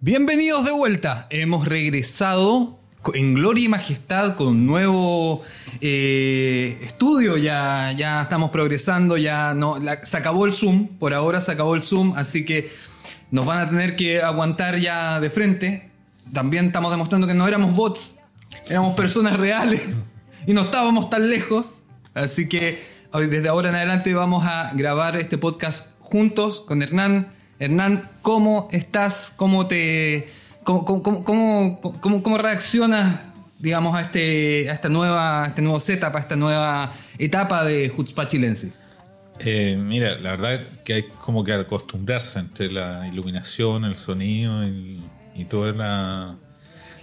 Bienvenidos de vuelta. Hemos regresado en gloria y majestad con un nuevo eh, estudio. Ya, ya estamos progresando. Ya no, se acabó el Zoom. Por ahora se acabó el Zoom. Así que nos van a tener que aguantar ya de frente. También estamos demostrando que no éramos bots. Éramos personas reales. Y no estábamos tan lejos. Así que hoy, desde ahora en adelante vamos a grabar este podcast juntos con Hernán. Hernán, ¿cómo estás? ¿Cómo te... ¿Cómo, cómo, cómo, cómo- reaccionas, digamos, a, este, a esta nueva, este nuevo setup, a esta nueva etapa de Hutzpah Chilense? Eh, mira, la verdad es que hay como que acostumbrarse entre la iluminación, el sonido y, y toda la,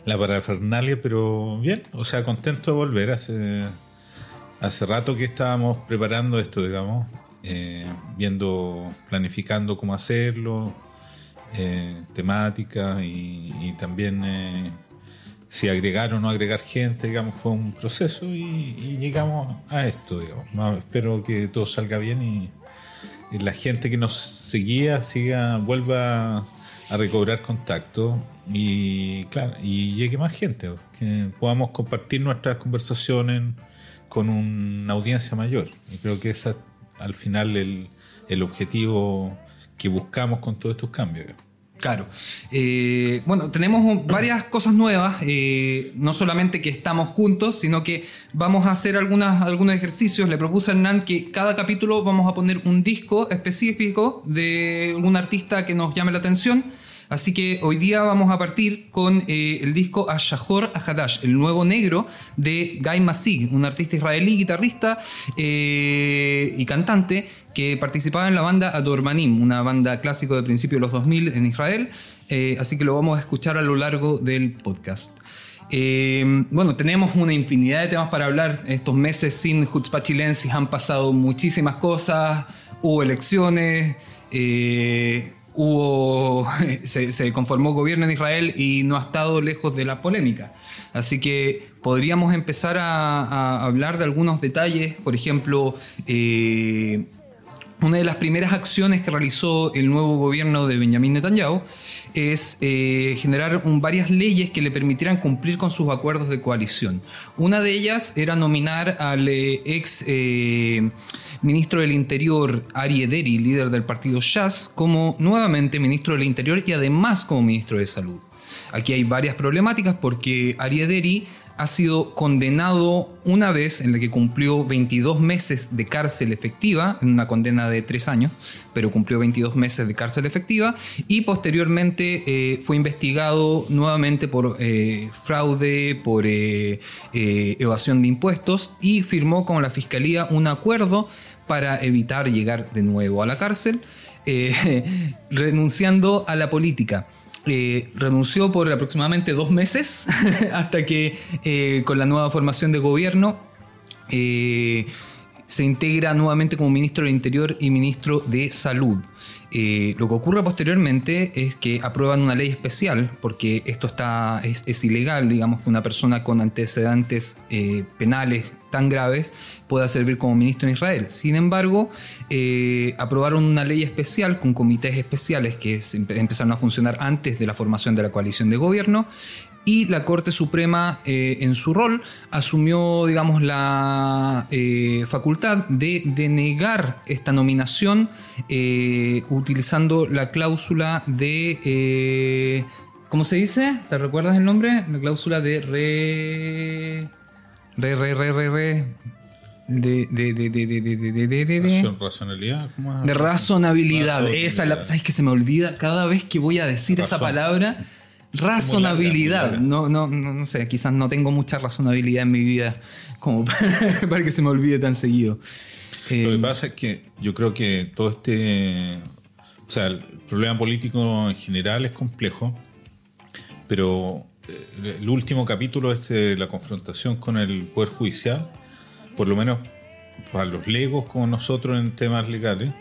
la parafernalia, pero bien, o sea, contento de volver. Hace, hace rato que estábamos preparando esto, digamos, eh, viendo, planificando cómo hacerlo, eh, temática y, también eh, si agregar o no agregar gente, digamos, fue un proceso y, llegamos a esto, digamos. Espero que todo salga bien y, y la gente que nos seguía siga, vuelva a recobrar contacto y claro, y llegue más gente, que podamos compartir nuestras conversaciones con una audiencia mayor. Y creo que ese es al final el, el objetivo que buscamos con todos estos cambios. Claro. Eh, bueno, tenemos varias cosas nuevas. eh, no solamente que estamos juntos, sino que vamos a hacer algunas, algunos ejercicios. Le propuse a Hernán que cada capítulo vamos a poner un disco específico de algún artista que nos llame la atención. Así que hoy día vamos a partir con eh, el disco Ashahor Ahadash, el nuevo negro de Guy Masig, un artista israelí, guitarrista eh, y cantante que participaba en la banda Adormanim, una banda clásico de principios de los 2000 en Israel. Eh, así que lo vamos a escuchar a lo largo del podcast. Bueno, tenemos una infinidad de temas para hablar. Estos meses sin Chilensis han pasado muchísimas cosas. Hubo elecciones, hubo, se, se conformó gobierno en Israel y no ha estado lejos de la polémica. Así que podríamos empezar a, hablar de algunos detalles. Por ejemplo, eh, una de las primeras acciones que realizó el nuevo gobierno de Benjamin Netanyahu es eh, generar varias leyes que le permitieran cumplir con sus acuerdos de coalición. Una de ellas era nominar al eh, ex eh, ministro del Interior, Ari Ederi, líder del partido Shas, como nuevamente ministro del Interior y además como ministro de Salud. Aquí hay varias problemáticas porque Ari Ederi ha sido condenado una vez en la que cumplió 22 meses de cárcel efectiva, en una condena de 3 años, pero cumplió 22 meses de cárcel efectiva y posteriormente eh, fue investigado nuevamente por eh, fraude, por eh, eh, evasión de impuestos y firmó con la fiscalía un acuerdo para evitar llegar de nuevo a la cárcel, renunciando a la política. Eh, renunció por aproximadamente dos meses hasta que eh, con la nueva formación de gobierno eh, se integra nuevamente como ministro del Interior y ministro de Salud. Eh, lo que ocurre posteriormente es que aprueban una ley especial, porque esto está, es, ilegal, digamos, que una persona con antecedentes eh, penales tan graves pueda servir como ministro en Israel. Sin embargo, eh, aprobaron una ley especial con comités especiales que empezaron a funcionar antes de la formación de la coalición de gobierno y la Corte Suprema eh, en su rol asumió, digamos, la eh, facultad de denegar esta nominación eh, utilizando la cláusula de... ¿Cómo se dice? ¿Te recuerdas el nombre? La cláusula de re... Re, re, re, re, re. De, de, de, de, razonabilidad. ¿Cómo es? de razonabilidad. razonabilidad. Esa, la, ¿sabes que se me olvida cada vez que voy a decir esa palabra? Razonabilidad. Larga, No, no, no, no sé, quizás no tengo mucha razonabilidad en mi vida como para, para que se me olvide tan seguido. Eh, Lo que pasa es que yo creo que todo este. O sea, el problema político en general es complejo, pero eh, el último capítulo este de la confrontación con el Poder Judicial, por lo menos para los legos como nosotros en temas legales,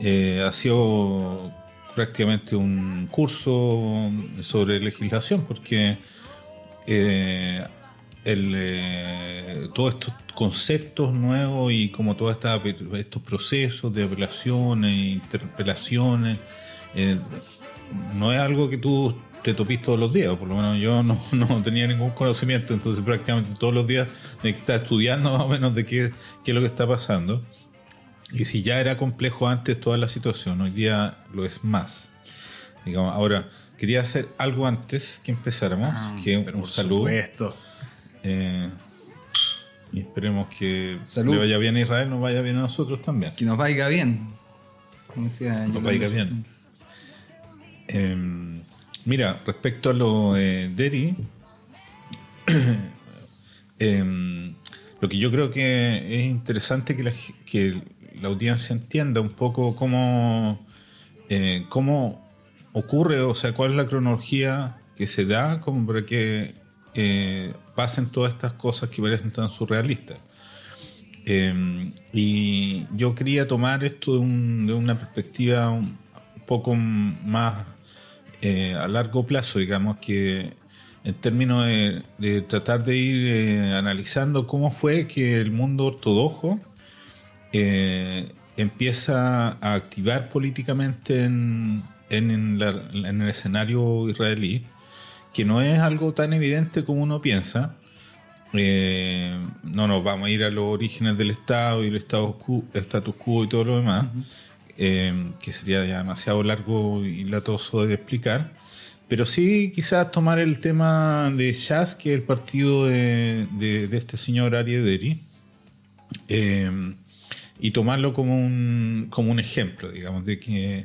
eh, ha sido prácticamente un curso sobre legislación, porque eh, el, eh, todos estos conceptos nuevos y como todos estos procesos de apelaciones, interpelaciones, eh, no es algo que tú te topís todos los días, por lo menos yo no, no, tenía ningún conocimiento, entonces prácticamente todos los días que estudiando más o menos de qué, qué es lo que está pasando. Y si ya era complejo antes toda la situación, hoy día lo es más. Digamos, ahora, quería hacer algo antes que empezáramos, Ah, que un, saludo. Eh, y esperemos que Salud. le vaya bien a Israel, nos vaya bien a nosotros también. Que nos vaya bien. Como decía Nos vaya bien. Eh, mira, respecto a lo de Derry, eh, lo que yo creo que es interesante que la, que la audiencia entienda un poco cómo, eh, cómo ocurre, o sea, cuál es la cronología que se da como para que eh, pasen todas estas cosas que parecen tan surrealistas. Eh, y yo quería tomar esto de, un- de una perspectiva un poco más eh, a largo plazo, digamos, que en términos de, tratar de ir analizando cómo fue que el mundo ortodoxo eh, empieza a activar políticamente en, en- en la- en el escenario israelí, que no es algo tan evidente como uno piensa. Eh, no nos vamos a ir a los orígenes del Estado y el Estado status quo y todo lo demás, eh, que sería ya demasiado largo y latoso de explicar. Pero sí, quizás tomar el tema de Shas, que es el partido de, de- de este señor Ari Ederi, eh, y tomarlo como un, como un ejemplo, digamos, de, que,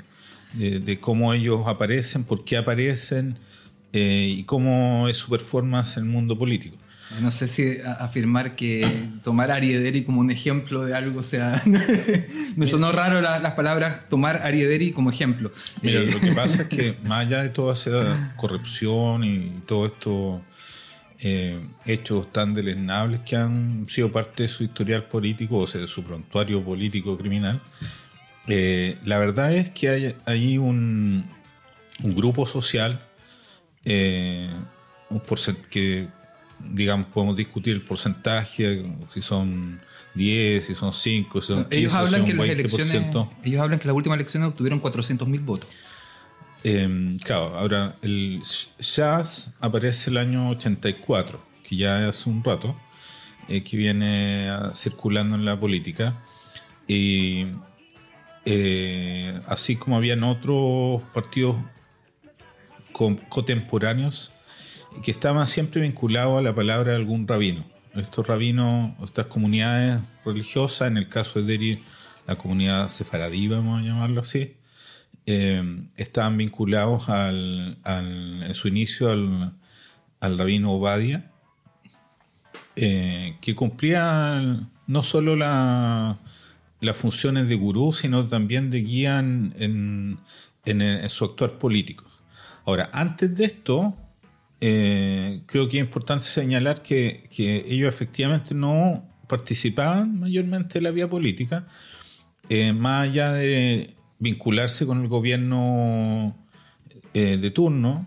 de, de cómo ellos aparecen, por qué aparecen eh, y cómo es su performance en el mundo político. No sé si afirmar que tomar a Ariederi como un ejemplo de algo sea. Me sonó raro la- las palabras tomar a Ariederi como ejemplo. Mira, Eh, lo que pasa es que más allá de toda esa corrupción y todo esto eh, hechos tan deleznables que han sido parte de su historial político, o sea, de su prontuario político criminal, eh, la verdad es que hay ahí un, un grupo social eh, un que digamos podemos discutir el porcentaje si son 10, si son 5, si son 15, ellos si hablan son que las 20%. elecciones. Ellos hablan que las últimas elecciones obtuvieron 400.000 votos. Eh, claro, ahora el jazz aparece el año 84, que ya es un rato, eh, que viene ah, circulando en la política. Y eh, así como habían otros partidos con- contemporáneos que estaban siempre vinculados a la palabra de algún rabino. Estos rabinos, estas comunidades religiosas, en el caso de Deri, la comunidad sefaradí, vamos a llamarlo así, eh, estaban vinculados al, en su inicio al, rabino Obadia, eh, que cumplía no solo la- las funciones de gurú, sino también de guía en- en su actuar político. Ahora, antes de esto, eh, creo que es importante señalar que, que ellos efectivamente no participaban mayormente en la vía política, eh, más allá de vincularse con el gobierno eh, de turno,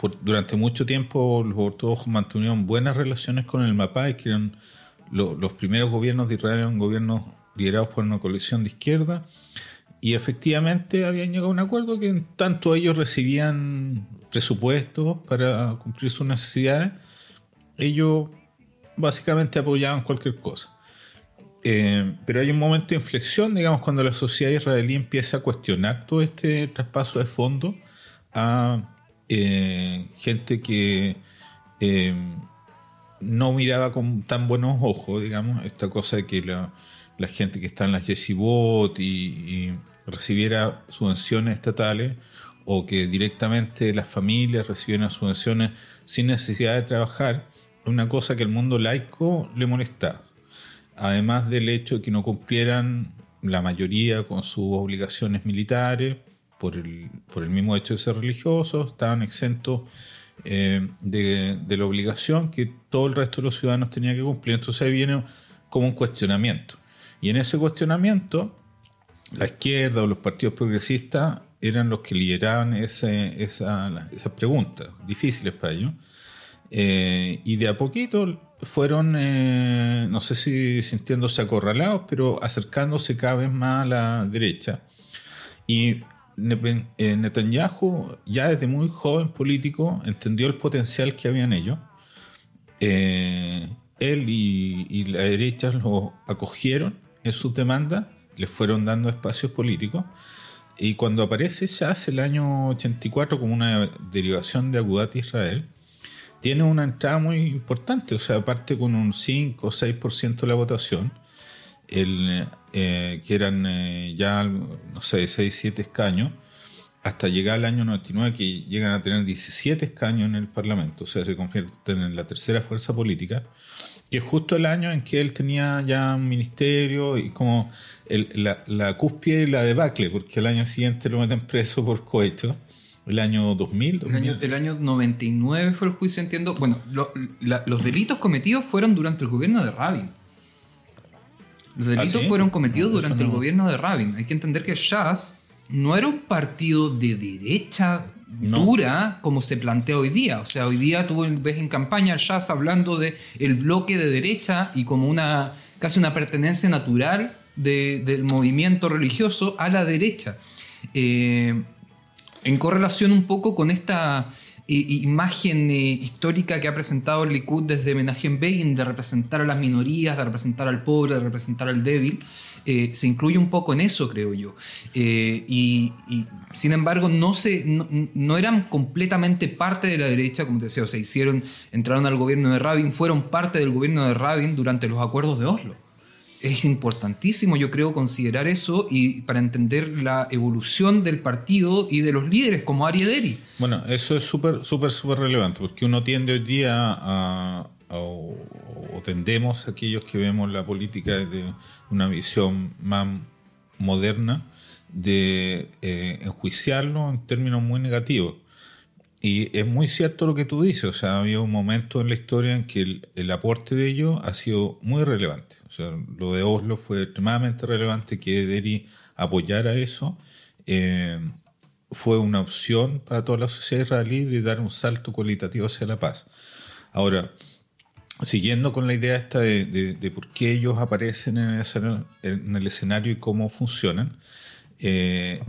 por- durante mucho tiempo los ortodoxos mantuvieron buenas relaciones con el MAPAI, que eran lo- los primeros gobiernos de Israel, eran gobiernos liderados por una coalición de izquierda, y efectivamente habían llegado a un acuerdo que en tanto ellos recibían presupuestos para cumplir sus necesidades, ellos básicamente apoyaban cualquier cosa. Eh, pero hay un momento de inflexión, digamos, cuando la sociedad israelí empieza a cuestionar todo este traspaso de fondos a eh, gente que eh, no miraba con tan buenos ojos, digamos, esta cosa de que la, la gente que está en las yeshivot y, y recibiera subvenciones estatales o que directamente las familias recibieran subvenciones sin necesidad de trabajar, una cosa que el mundo laico le molestaba además del hecho de que no cumplieran la mayoría con sus obligaciones militares, por el, por el mismo hecho de ser religiosos, estaban exentos eh, de, de la obligación que todo el resto de los ciudadanos tenía que cumplir. Entonces ahí viene como un cuestionamiento. Y en ese cuestionamiento, la izquierda o los partidos progresistas eran los que lideraban ese, esa, esas preguntas difíciles para ellos. Eh, y de a poquito fueron, eh, no sé si sintiéndose acorralados, pero acercándose cada vez más a la derecha. Y eh, Netanyahu, ya desde muy joven político, entendió el potencial que había en ellos. Eh, él y, la derecha lo acogieron en sus demandas, le fueron dando espacios políticos. Y cuando aparece ya hace el año 84 como una derivación de Agudat Israel, tiene una entrada muy importante, o sea, aparte con un 5 o 6% de la votación, el, eh, que eran eh, ya, no sé, 6, 7 escaños, hasta llegar al año 99 que llegan a tener 17 escaños en el Parlamento, o sea, se convierten en la tercera fuerza política, que es justo el año en que él tenía ya un ministerio y como la, la cúspide y la debacle, porque el año siguiente lo meten preso por cohecho. El año 2000, El, año, 99 fue el juicio, entiendo. Bueno, los delitos cometidos fueron durante el gobierno de Rabin. Los delitos ¿Ah, fueron cometidos durante el gobierno de Rabin. Hay que entender que Shas no era un partido de derecha dura como se plantea hoy día. O sea, hoy día tú ves en campaña Shas hablando de el bloque de derecha y como una casi una pertenencia natural del movimiento religioso a la derecha. Eh, en correlación un poco con esta imagen eh, histórica que ha presentado el Likud desde Menachem Begin de representar a las minorías, de representar al pobre, de representar al débil, eh, se incluye un poco en eso, creo yo. Eh, y, sin embargo, no, se, no, eran completamente parte de la derecha, como te decía, o sea, hicieron, entraron al gobierno de Rabin, fueron parte del gobierno de Rabin durante los acuerdos de Oslo es importantísimo, yo creo, considerar eso y para entender la evolución del partido y de los líderes como Ari. Bueno, eso es súper, súper, súper relevante, porque uno tiende hoy día a, o, tendemos aquellos que vemos la política desde una visión más moderna de eh, enjuiciarlo en términos muy negativos. Y es muy cierto lo que tú dices, o sea, había un momento en la historia en que el, aporte de ellos ha sido muy relevante. Lo de Oslo fue extremadamente relevante que Deri apoyara eso. Eh, fue una opción para toda la sociedad israelí de dar un salto cualitativo hacia la paz. Ahora, siguiendo con la idea esta de, por qué ellos aparecen en el, escenario y cómo funcionan, eh,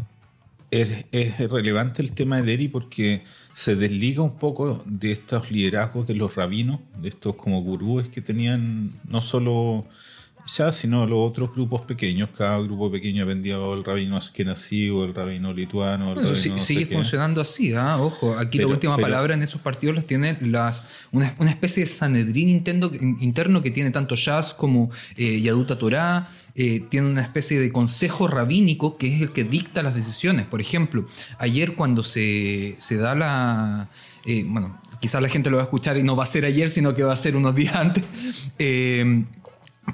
es, es, relevante el tema de Deri porque se desliga un poco de estos liderazgos de los rabinos, de estos como gurúes que tenían no solo ya, sino los otros grupos pequeños. Cada grupo pequeño vendía el rabino askenazí o el rabino lituano. El sigue funcionando así, ¿ah? ojo. Aquí la última palabra en esos partidos los tiene las, una, especie de Sanedrín interno que tiene tanto Jazz como eh, Yaduta Torah. Eh, tiene una especie de consejo rabínico que es el que dicta las decisiones. Por ejemplo, ayer cuando se, se da la... Eh, bueno, quizás la gente lo va a escuchar y no va a ser ayer, sino que va a ser unos días antes. Eh,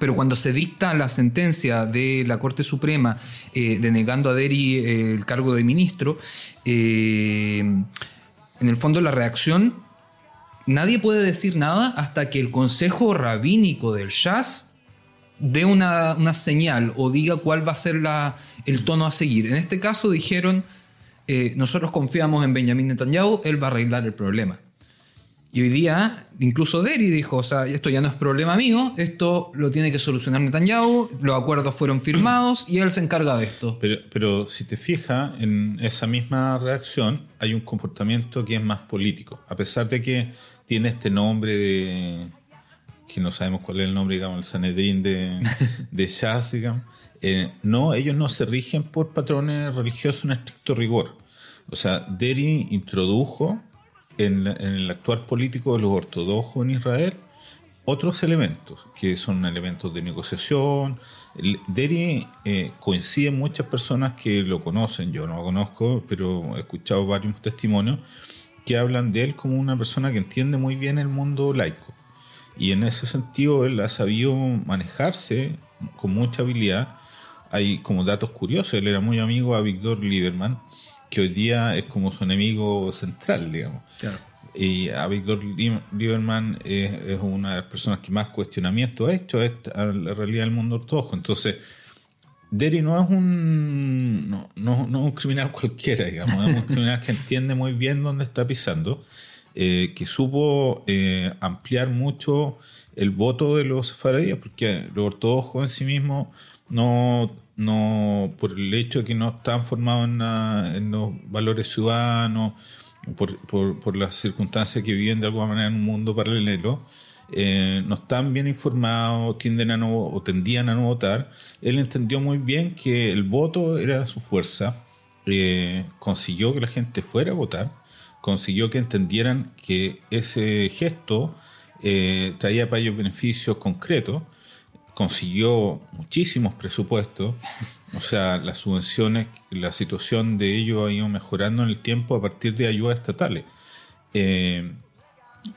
pero cuando se dicta la sentencia de la Corte Suprema denegando a Deri el cargo de ministro, en el fondo la reacción, nadie puede decir nada hasta que el Consejo Rabínico del Shas dé una, señal o diga cuál va a ser la, el tono a seguir. En este caso dijeron, eh, nosotros confiamos en Benjamin Netanyahu, él va a arreglar el problema. Y hoy día, incluso Deri dijo, o sea, esto ya no es problema mío, esto lo tiene que solucionar Netanyahu, los acuerdos fueron firmados y él se encarga de esto. Pero, pero si te fijas, en esa misma reacción hay un comportamiento que es más político, a pesar de que tiene este nombre de que no sabemos cuál es el nombre, digamos, el Sanedrín de, de Shaz, digamos, eh, no, ellos no se rigen por patrones religiosos en estricto rigor. O sea, Deri introdujo en, el actual político de los ortodoxos en Israel otros elementos, que son elementos de negociación. Deri eh, coinciden muchas personas que lo conocen, yo no lo conozco, pero he escuchado varios testimonios que hablan de él como una persona que entiende muy bien el mundo laico. Y en ese sentido él ha sabido manejarse con mucha habilidad. Hay como datos curiosos, él era muy amigo a Víctor Lieberman, que hoy día es como su enemigo central, digamos. Y a Víctor Lieberman es, una de las personas que más cuestionamiento ha hecho a la realidad del mundo ortodoxo. Entonces, Derry no es un no, no, no un criminal cualquiera, digamos, es un criminal que entiende muy bien dónde está pisando eh, que supo eh, ampliar mucho el voto de los sefaradíes, porque los ortodoxos en sí mismos no, no, por el hecho de que no están formados en, los valores ciudadanos, por, por, las circunstancias que viven de alguna manera en un mundo paralelo, eh, no están bien informados, tienden a no, o tendían a no votar. Él entendió muy bien que el voto era su fuerza, eh, consiguió que la gente fuera a votar, consiguió que entendieran que ese gesto eh, traía para ellos beneficios concretos, consiguió muchísimos presupuestos, o sea, las subvenciones, la situación de ellos ha ido mejorando en el tiempo a partir de ayudas estatales. Eh,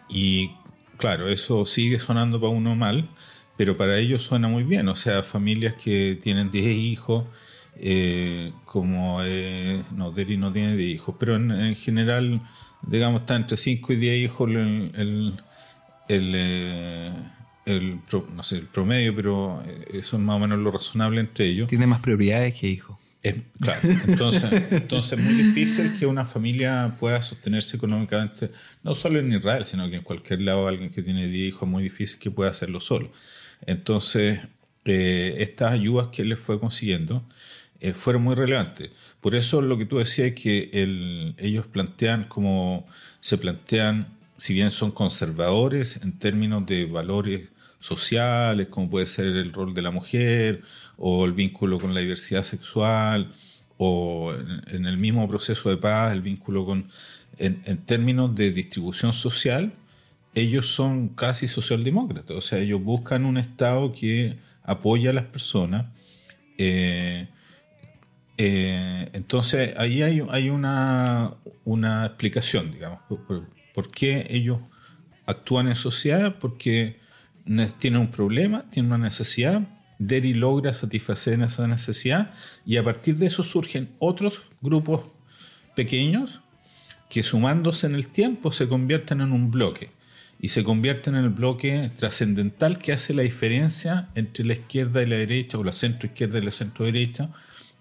y claro, eso sigue sonando para uno mal, pero para ellos suena muy bien, o sea, familias que tienen 10 hijos, eh, como no, Deri no tiene 10 hijos, pero en, general, digamos, está entre 5 y 10 hijos el el, eh, el, no sé, el promedio, pero eh, eso es más o menos lo razonable entre ellos. Tiene más prioridades que hijos. claro, entonces, entonces es muy difícil que una familia pueda sostenerse económicamente, no solo en Israel, sino que en cualquier lado alguien que tiene 10 hijos es muy difícil que pueda hacerlo solo. Entonces, eh, estas ayudas que él les fue consiguiendo fueron muy relevantes. Por eso lo que tú decías es que el, ellos plantean como se plantean si bien son conservadores en términos de valores sociales, como puede ser el rol de la mujer o el vínculo con la diversidad sexual, o en, el mismo proceso de paz, el vínculo con, en, términos de distribución social, ellos son casi socialdemócratas, o sea, ellos buscan un Estado que apoya a las personas. Eh, eh, entonces, ahí hay, hay una, una, explicación, digamos, ¿Por qué ellos actúan en sociedad? Porque tienen un problema, tienen una necesidad, Derry logra satisfacer esa necesidad y a partir de eso surgen otros grupos pequeños que sumándose en el tiempo se convierten en un bloque y se convierten en el bloque trascendental que hace la diferencia entre la izquierda y la derecha o la centro izquierda y la centro derecha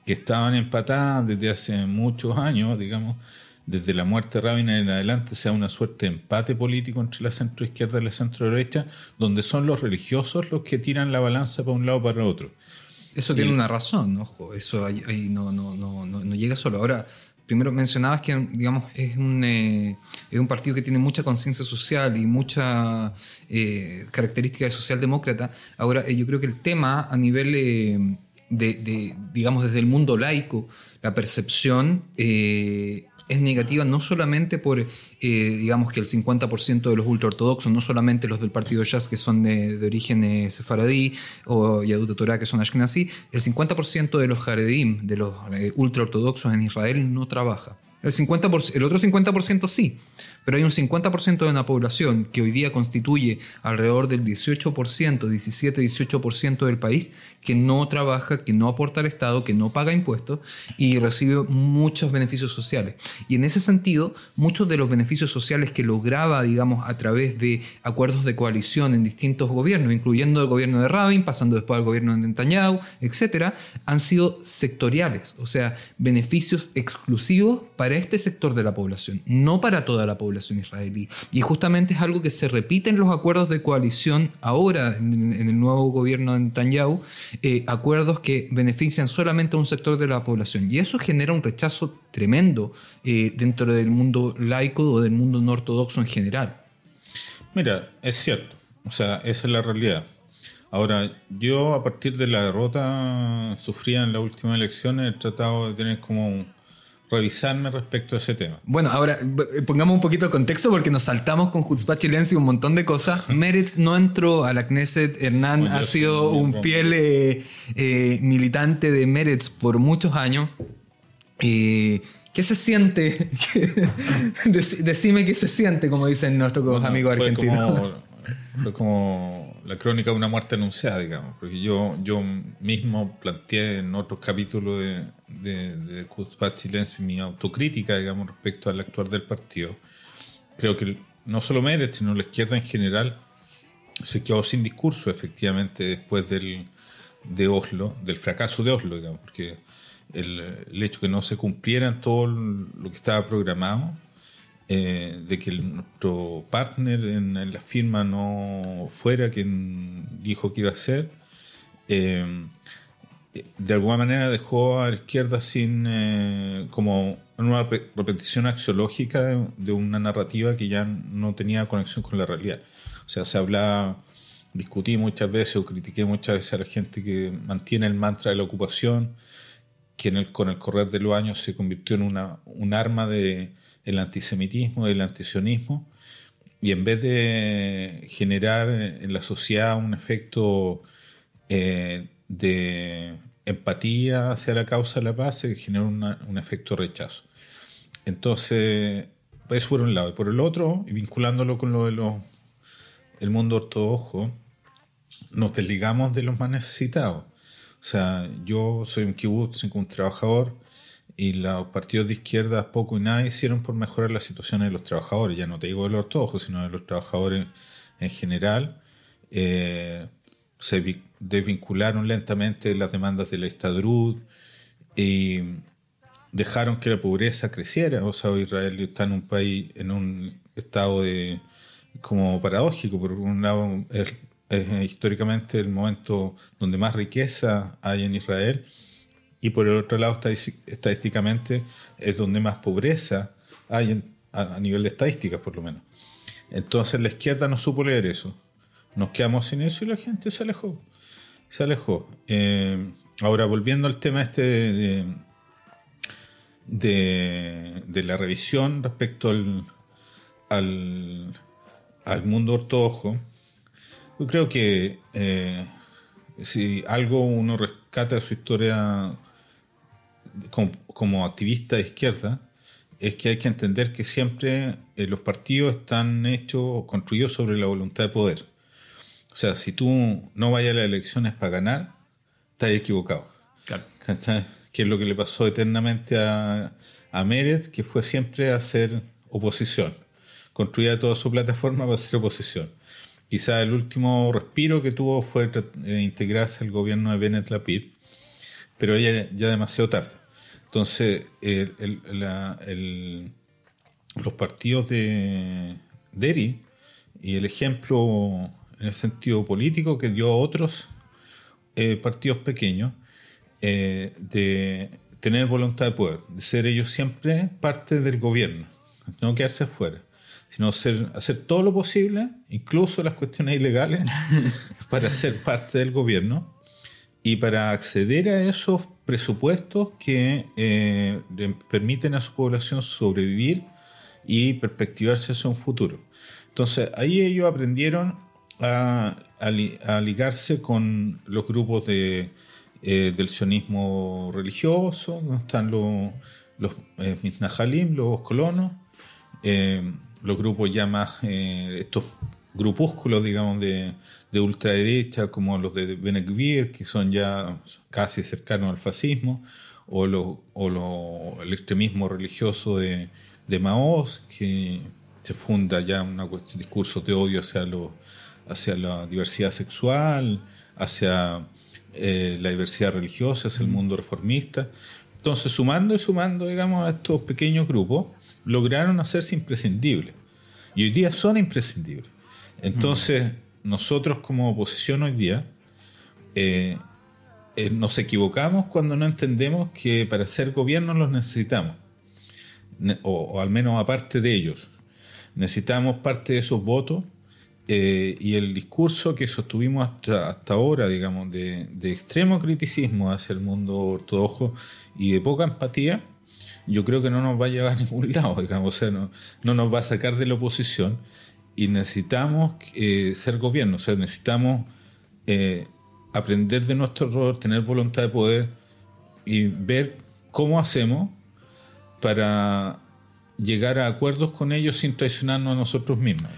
que estaban empatadas desde hace muchos años, digamos, desde la muerte de Rabin en adelante sea una suerte de empate político entre la centro izquierda y la centro derecha, donde son los religiosos los que tiran la balanza para un lado o para otro. Eso tiene una razón, ojo, eso ahí, no, no, no, no, llega solo. Ahora, primero mencionabas que digamos, es, un, eh, es un partido que tiene mucha conciencia social y mucha eh, característica de socialdemócrata. Ahora, eh, yo creo que el tema a nivel eh, de, de, digamos, desde el mundo laico, la percepción es negativa no solamente por, eh, digamos que el 50% de los ultraortodoxos, no solamente los del partido Jazz que son de, origen eh, sefaradí o Yadut Torah que son ashkenazi, el 50% de los jaredim, de los eh, ultraortodoxos en Israel no trabaja. El, 50%, el otro 50% sí, pero hay un 50% de una población que hoy día constituye alrededor del 18%, 17-18% del país, que no trabaja, que no aporta al Estado, que no paga impuestos y recibe muchos beneficios sociales. Y en ese sentido, muchos de los beneficios sociales que lograba, digamos, a través de acuerdos de coalición en distintos gobiernos, incluyendo el gobierno de Rabin, pasando después al gobierno de Netanyahu, etcétera, han sido sectoriales, o sea, beneficios exclusivos para este sector de la población, no para toda la población israelí. Y justamente es algo que se repite en los acuerdos de coalición ahora en, el nuevo gobierno de Netanyahu eh, acuerdos que benefician solamente a un sector de la población. Y eso genera un rechazo tremendo eh, dentro del mundo laico o del mundo no ortodoxo en general. Mira, es cierto. O sea, esa es la realidad. Ahora, yo a partir de la derrota sufrida en la última elección he tratado de tener como un, revisarme respecto a ese tema. Bueno, ahora pongamos un poquito de contexto porque nos saltamos con Jutzpah Chilense y un montón de cosas. Meretz no entró a la Knesset. Hernán ha sido un fiel eh, eh, militante de Meretz por muchos años. Eh, ¿Qué se siente? Decime qué se siente, como dicen nuestros amigos argentinos. fue como la crónica de una muerte anunciada, digamos, porque yo, yo mismo planteé en otros capítulos de, de, de Chilense mi autocrítica, digamos, respecto al actuar del partido. Creo que no solo Mérez, sino la izquierda en general se quedó sin discurso, efectivamente, después del, de Oslo, del fracaso de Oslo, digamos, porque el, el hecho que no se cumpliera todo lo que estaba programado eh, de que nuestro partner en, la firma no fuera quien dijo que iba a ser, eh, de alguna manera dejó a la izquierda sin eh, como una repetición axiológica de una narrativa que ya no tenía conexión con la realidad. O sea, se hablaba, discutí muchas veces o critiqué muchas veces a la gente que mantiene el mantra de la ocupación, que con el correr de los años se convirtió en una, un arma de el antisemitismo, el antisionismo, y en vez de generar en la sociedad un efecto eh, de empatía hacia la causa de la paz, se genera un efecto rechazo. Entonces, eso por un lado. Y por el otro, y vinculándolo con lo de mundo ortodoxo, nos desligamos de los más necesitados. O sea, yo soy un kibbutz, un trabajador, y los partidos de izquierda poco y nada hicieron por mejorar la situación de los trabajadores. Ya no te digo de los ortodoxos, sino de los trabajadores en general. Eh, se desvincularon lentamente las demandas de la Estadrud y dejaron que la pobreza creciera. O sea, Israel está en un país, en un estado de como paradójico. Por un lado, es, históricamente el momento donde más riqueza hay en Israel y por el otro lado, estadísticamente, es donde más pobreza hay a, nivel de estadísticas, por lo menos. Entonces la izquierda no supo leer eso. Nos quedamos sin eso y la gente se alejó. Se alejó. Eh, ahora, volviendo al tema este de, de, la revisión respecto al, al, mundo ortodoxo, yo creo que eh, si algo uno rescata de su historia como, activista de izquierda es que hay que entender que siempre eh, los partidos están hechos, construidos sobre la voluntad de poder. O sea, si tú no vayas a las elecciones para ganar, estás equivocado. Claro. Que es lo que le pasó eternamente a, a Meret, que fue siempre hacer oposición. Construía toda su plataforma para hacer oposición. Quizá el último respiro que tuvo fue eh, integrarse al gobierno de Bennett Lapid, pero ya, ya demasiado tarde. Entonces, los partidos de Deri y el ejemplo en el sentido político que dio a otros eh, partidos pequeños eh, de tener voluntad de poder, de ser ellos siempre parte del gobierno, no quedarse fuera, sino hacer todo lo posible, incluso las cuestiones ilegales, para ser parte del gobierno. Y para acceder a esos presupuestos que eh, permiten a su población sobrevivir y perspectivarse hacia un futuro. Entonces ahí ellos aprendieron a, ligarse con los grupos de, eh, del sionismo religioso, donde están los, los eh, los colonos, los grupos ya más, estos grupúsculos, digamos, de, de ultraderecha como los de Benegvir, que son ya casi cercanos al fascismo, o, o el extremismo religioso de, de Maoz, que se funda ya un discurso de odio hacia, lo, hacia la diversidad sexual, hacia eh, la diversidad religiosa, hacia el mundo reformista. Entonces, sumando y sumando, digamos, a estos pequeños grupos, lograron hacerse imprescindibles. Y hoy día son imprescindibles. Entonces, nosotros como oposición hoy día eh, eh, nos equivocamos cuando no entendemos que para ser gobierno los necesitamos, o, al menos aparte de ellos. Necesitamos parte de esos votos eh, y el discurso que sostuvimos hasta, hasta ahora, digamos, de, extremo criticismo hacia el mundo ortodoxo y de poca empatía, yo creo que no nos va a llevar a ningún lado, digamos, o sea, no, no nos va a sacar de la oposición y necesitamos eh, ser gobierno, o sea, necesitamos eh, aprender de nuestro error, tener voluntad de poder y ver cómo hacemos para llegar a acuerdos con ellos sin traicionarnos a nosotros mismos.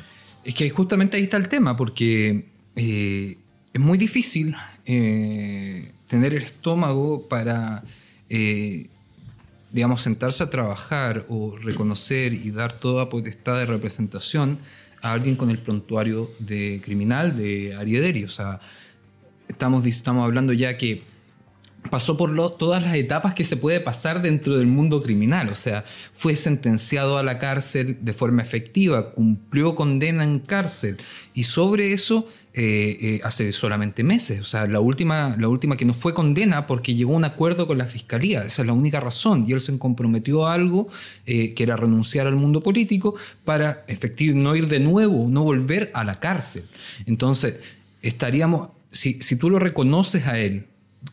Es que justamente ahí está el tema, porque eh, es muy difícil tener el estómago para, digamos, sentarse a trabajar o reconocer y dar toda potestad de representación a alguien con el prontuario de criminal de Ariederi. O sea, estamos, estamos hablando ya que pasó por todas las etapas que se puede pasar dentro del mundo criminal. O sea, fue sentenciado a la cárcel de forma efectiva, cumplió condena en cárcel y sobre eso eh, eh, hace solamente meses. O sea, la última, la última que no fue condena porque llegó a un acuerdo con la fiscalía. Esa es la única razón. Y él se comprometió a algo eh, que era renunciar al mundo político para efectivamente no ir de nuevo, no volver a la cárcel. Entonces, estaríamos, si, si tú lo reconoces a él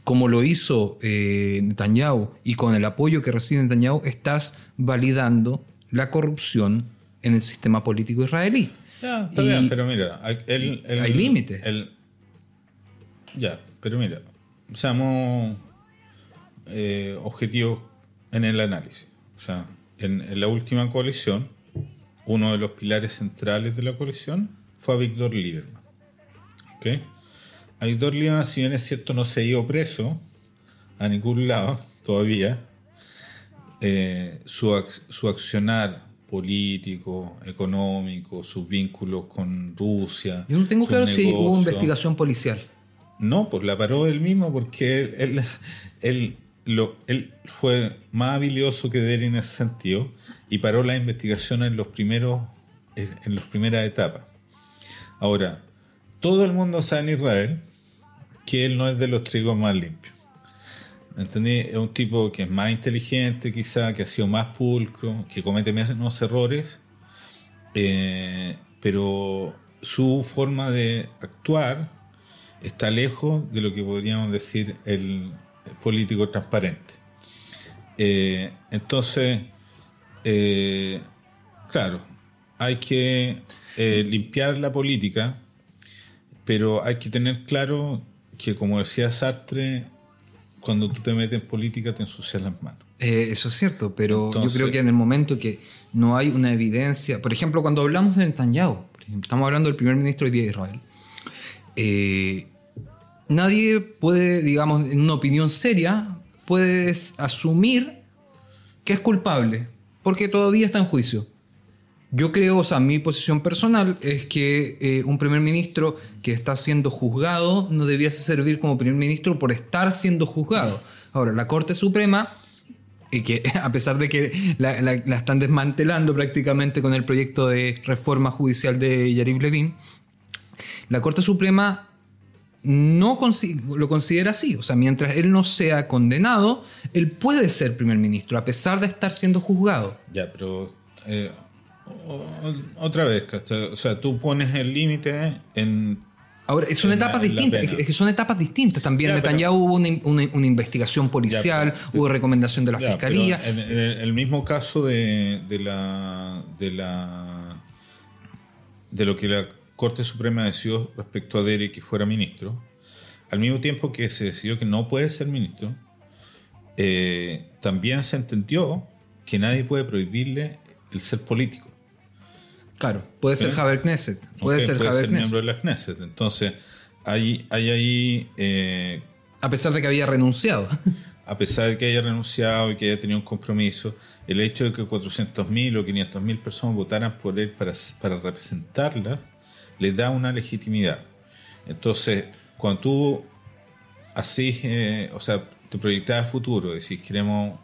como lo hizo eh, Netanyahu y con el apoyo que recibe Netanyahu, estás validando la corrupción en el sistema político israelí. Ya, está Y- bien, pero mira, hay- el, el- Hay límites. Ya, pero mira, seamos eh, objetivos en el análisis. O sea, en, en la última coalición, uno de los pilares centrales de la coalición fue a Víctor Lieberman. ¿Ok? A Víctor Lieberman, si bien es cierto, no se ha ido preso a ningún lado todavía, eh, su, ac- su accionar político, económico, sus vínculos con Rusia. Yo no tengo claro si hubo negocios. investigación policial. No, pues la paró él mismo porque él, él, él lo, él fue más habilidoso que Deri en ese sentido y paró la investigación en los primeros en, en las primeras etapas. Ahora, todo el mundo sabe en Israel que él no es de los trigos más limpios. ¿Entendí? Es un tipo que es más inteligente quizá, que ha sido más pulcro, que comete menos errores, eh, pero su forma de actuar está lejos de lo que podríamos decir el, político transparente. Eh, entonces, eh, claro, hay que limpiar la política, pero hay que tener claro que, como decía Sartre, cuando tú te metes en política te ensucias las manos. Eh, eso es cierto, pero Entonces- yo creo que en el momento que no hay una evidencia, por ejemplo, cuando hablamos de Netanyahu, estamos hablando del primer ministro hoy día de Israel, eh, nadie puede, digamos, en una opinión seria, puedes asumir que es culpable, porque todavía está en juicio. Yo creo, o sea, mi posición personal es que eh, un primer ministro que está siendo juzgado no debiese servir como primer ministro por estar siendo juzgado. Ahora, la Corte Suprema, y que a pesar de que la, están desmantelando prácticamente con el proyecto de reforma judicial de Yariv Levin, la Corte Suprema no lo considera así. O sea, mientras él no sea condenado, él puede ser primer ministro, a pesar de estar siendo juzgado. Ya, pero eh, otra vez, o sea, tú pones el límite en Ahora, son etapas distintas, es que son etapas distintas. También Ya, Netanyahu hubo una, una- una investigación policial, pero- hubo recomendación de la Ya, fiscalía. En, en el, el mismo caso de, de la de la de lo que la Corte Suprema decidió respecto a Derek que fuera ministro, al mismo tiempo que se decidió que no puede ser ministro, eh, también se entendió que nadie puede prohibirle el ser político. Claro, puede ser. Javier Knesset, puede ser puede Javier ser Knesset. miembro de la Knesset. Entonces, hay, hay ahí eh, A pesar de que había renunciado. a pesar de que haya renunciado y que haya tenido un compromiso, el hecho de que 400.000 o 500.000 personas votaran por él para, para representarlas, le da una legitimidad. Entonces, cuando tú así, eh, o sea, te proyectas a futuro, decís, queremos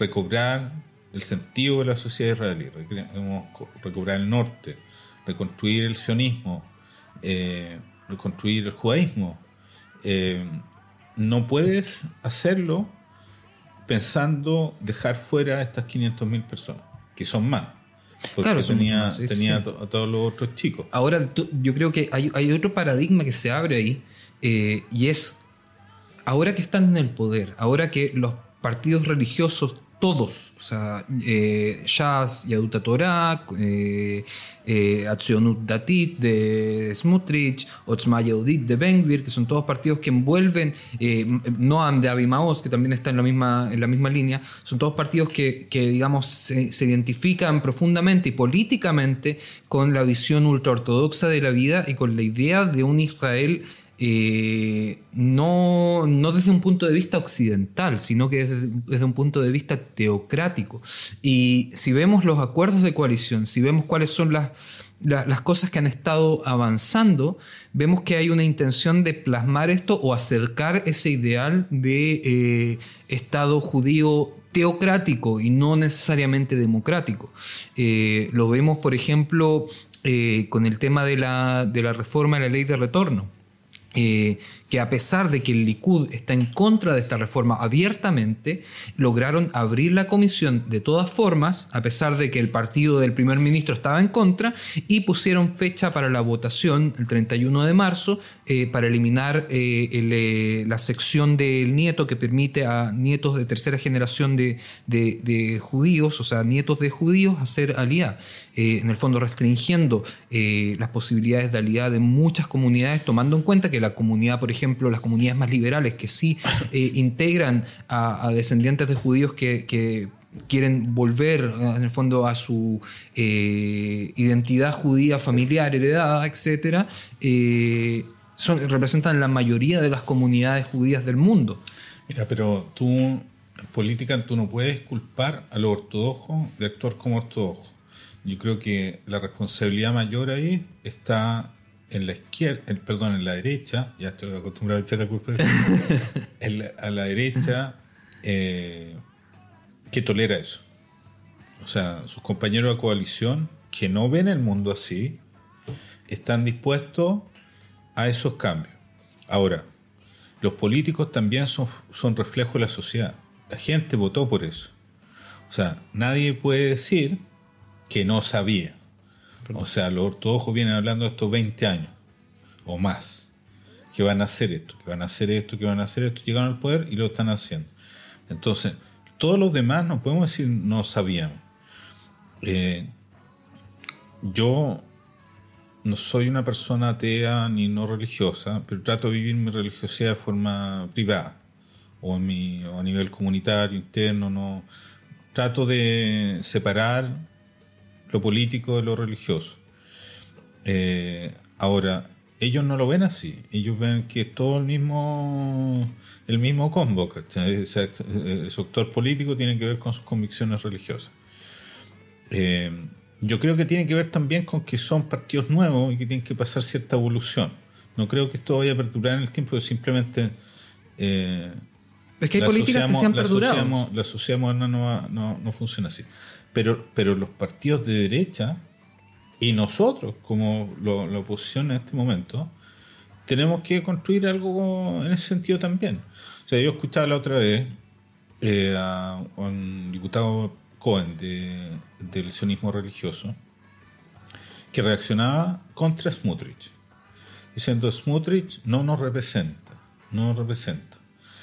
recobrar el sentido de la sociedad israelí, queremos recobrar el norte, reconstruir el sionismo, eh, reconstruir el judaísmo. eh, no puedes hacerlo pensando dejar fuera a estas 500.000 personas, que son más. Porque Claro, tenía, mucho más, sí, tenía sí. to- a todos los otros chicos. Ahora, yo creo que hay, hay otro paradigma que se abre ahí, eh, y es, ahora que están en el poder, ahora que los partidos religiosos, todos, o sea, eh, Shas, Yaduta eh, eh, Datit de Smutrich, Otzma Yehudit de Ben-Gvir, que son todos partidos que envuelven, eh, Noam de Abimaos, que también está en la misma, en la misma línea, son todos partidos que, que, digamos, se identifican profundamente y políticamente con la visión ultraortodoxa de la vida y con la idea de un Israel eh, no, desde un punto de vista occidental, sino que desde, un punto de vista teocrático. Y si vemos los acuerdos de coalición, si vemos cuáles son las, las cosas que han estado avanzando, vemos que hay una intención de plasmar esto o acercar ese ideal de eh, Estado judío teocrático y no necesariamente democrático. Eh, lo vemos, por ejemplo, con el tema de la, de la reforma de la ley de retorno eh, que a pesar de que el Likud está en contra de esta reforma abiertamente, lograron abrir la comisión de todas formas, a pesar de que el partido del primer ministro estaba en contra, y pusieron fecha para la votación el 31 de marzo eh, para eliminar eh, la sección del nieto que permite a nietos de tercera generación de, judíos, o sea, nietos de judíos, hacer alía. en el fondo restringiendo las posibilidades de alía de muchas comunidades, tomando en cuenta que la comunidad, por ejemplo, las comunidades más liberales que sí eh, integran a, descendientes de judíos que, quieren volver eh, en el fondo a su eh, identidad judía familiar heredada, etcétera, son, representan la mayoría de las comunidades judías del mundo. Mira, pero tú en política tú no puedes culpar a los ortodoxos de actuar como ortodoxos. Yo creo que la responsabilidad mayor ahí está en la izquierda, perdón, en la derecha, ya estoy acostumbrado a echar la culpa, a la derecha eh, que tolera eso. O sea, sus compañeros de coalición que no ven el mundo así, están dispuestos a esos cambios. Ahora, los políticos también son, son reflejo de la sociedad. La gente votó por eso. O sea, nadie puede decir que no sabía. O sea, los ortodoxos vienen hablando de estos 20 años o más, que van a hacer esto, que van a hacer esto, que van a hacer esto, llegaron al poder y lo están haciendo. Entonces, todos los demás no podemos decir no sabíamos. Eh, yo no soy una persona atea ni no religiosa, pero trato de vivir mi religiosidad de forma privada o, en mi, a nivel comunitario, interno. No, trato de separar lo político de lo religioso. Eh, ahora, ellos no lo ven así. Ellos ven que es todo el mismo, el mismo combo. Ese, actor político tiene que ver con sus convicciones religiosas. Eh, yo creo que tiene que ver también con que son partidos nuevos y que tienen que pasar cierta evolución. No creo que esto vaya a perdurar en el tiempo, simplemente... Eh, es que hay políticas que se han perdurado. La sociedad, moderna no, no, no funciona así. Pero, pero los partidos de derecha y nosotros, como la oposición en este momento, tenemos que construir algo en ese sentido también. O sea, yo escuchaba la otra vez eh, a un diputado Cohen de, del sionismo religioso que reaccionaba contra Smutrich, diciendo Smutrich no nos representa, no nos representa.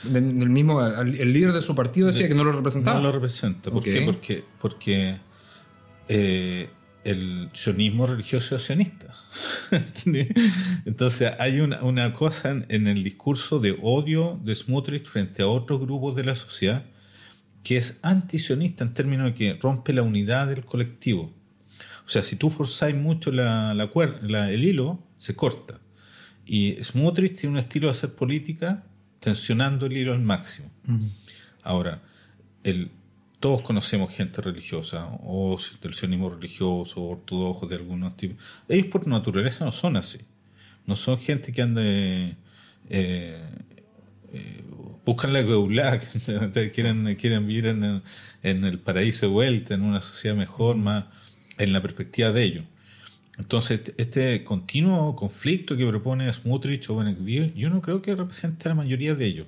Del mismo, el líder de su partido decía que no lo representaba. No lo representa. ¿Por qué? Porque, porque eh, el sionismo religioso sionista. Entonces hay una, cosa en, el discurso de odio de Smotrich frente a otros grupos de la sociedad que es antisionista en términos de que rompe la unidad del colectivo. O sea, si tú forzáis mucho la, el hilo, se corta. Y Smotrich tiene un estilo de hacer política tensionando el hilo al máximo. Ahora, el, todos conocemos gente religiosa, o del sionismo religioso, o ortodoxos de algunos tipos. Ellos por naturaleza no son así. No son gente que ande. Eh, eh, buscan la Geulah, quieren, quieren vivir en el, paraíso de vuelta, en una sociedad mejor, más en la perspectiva de ellos. Entonces, este continuo conflicto que propone Smutrich o Benekvir, yo no creo que represente a la mayoría de ellos.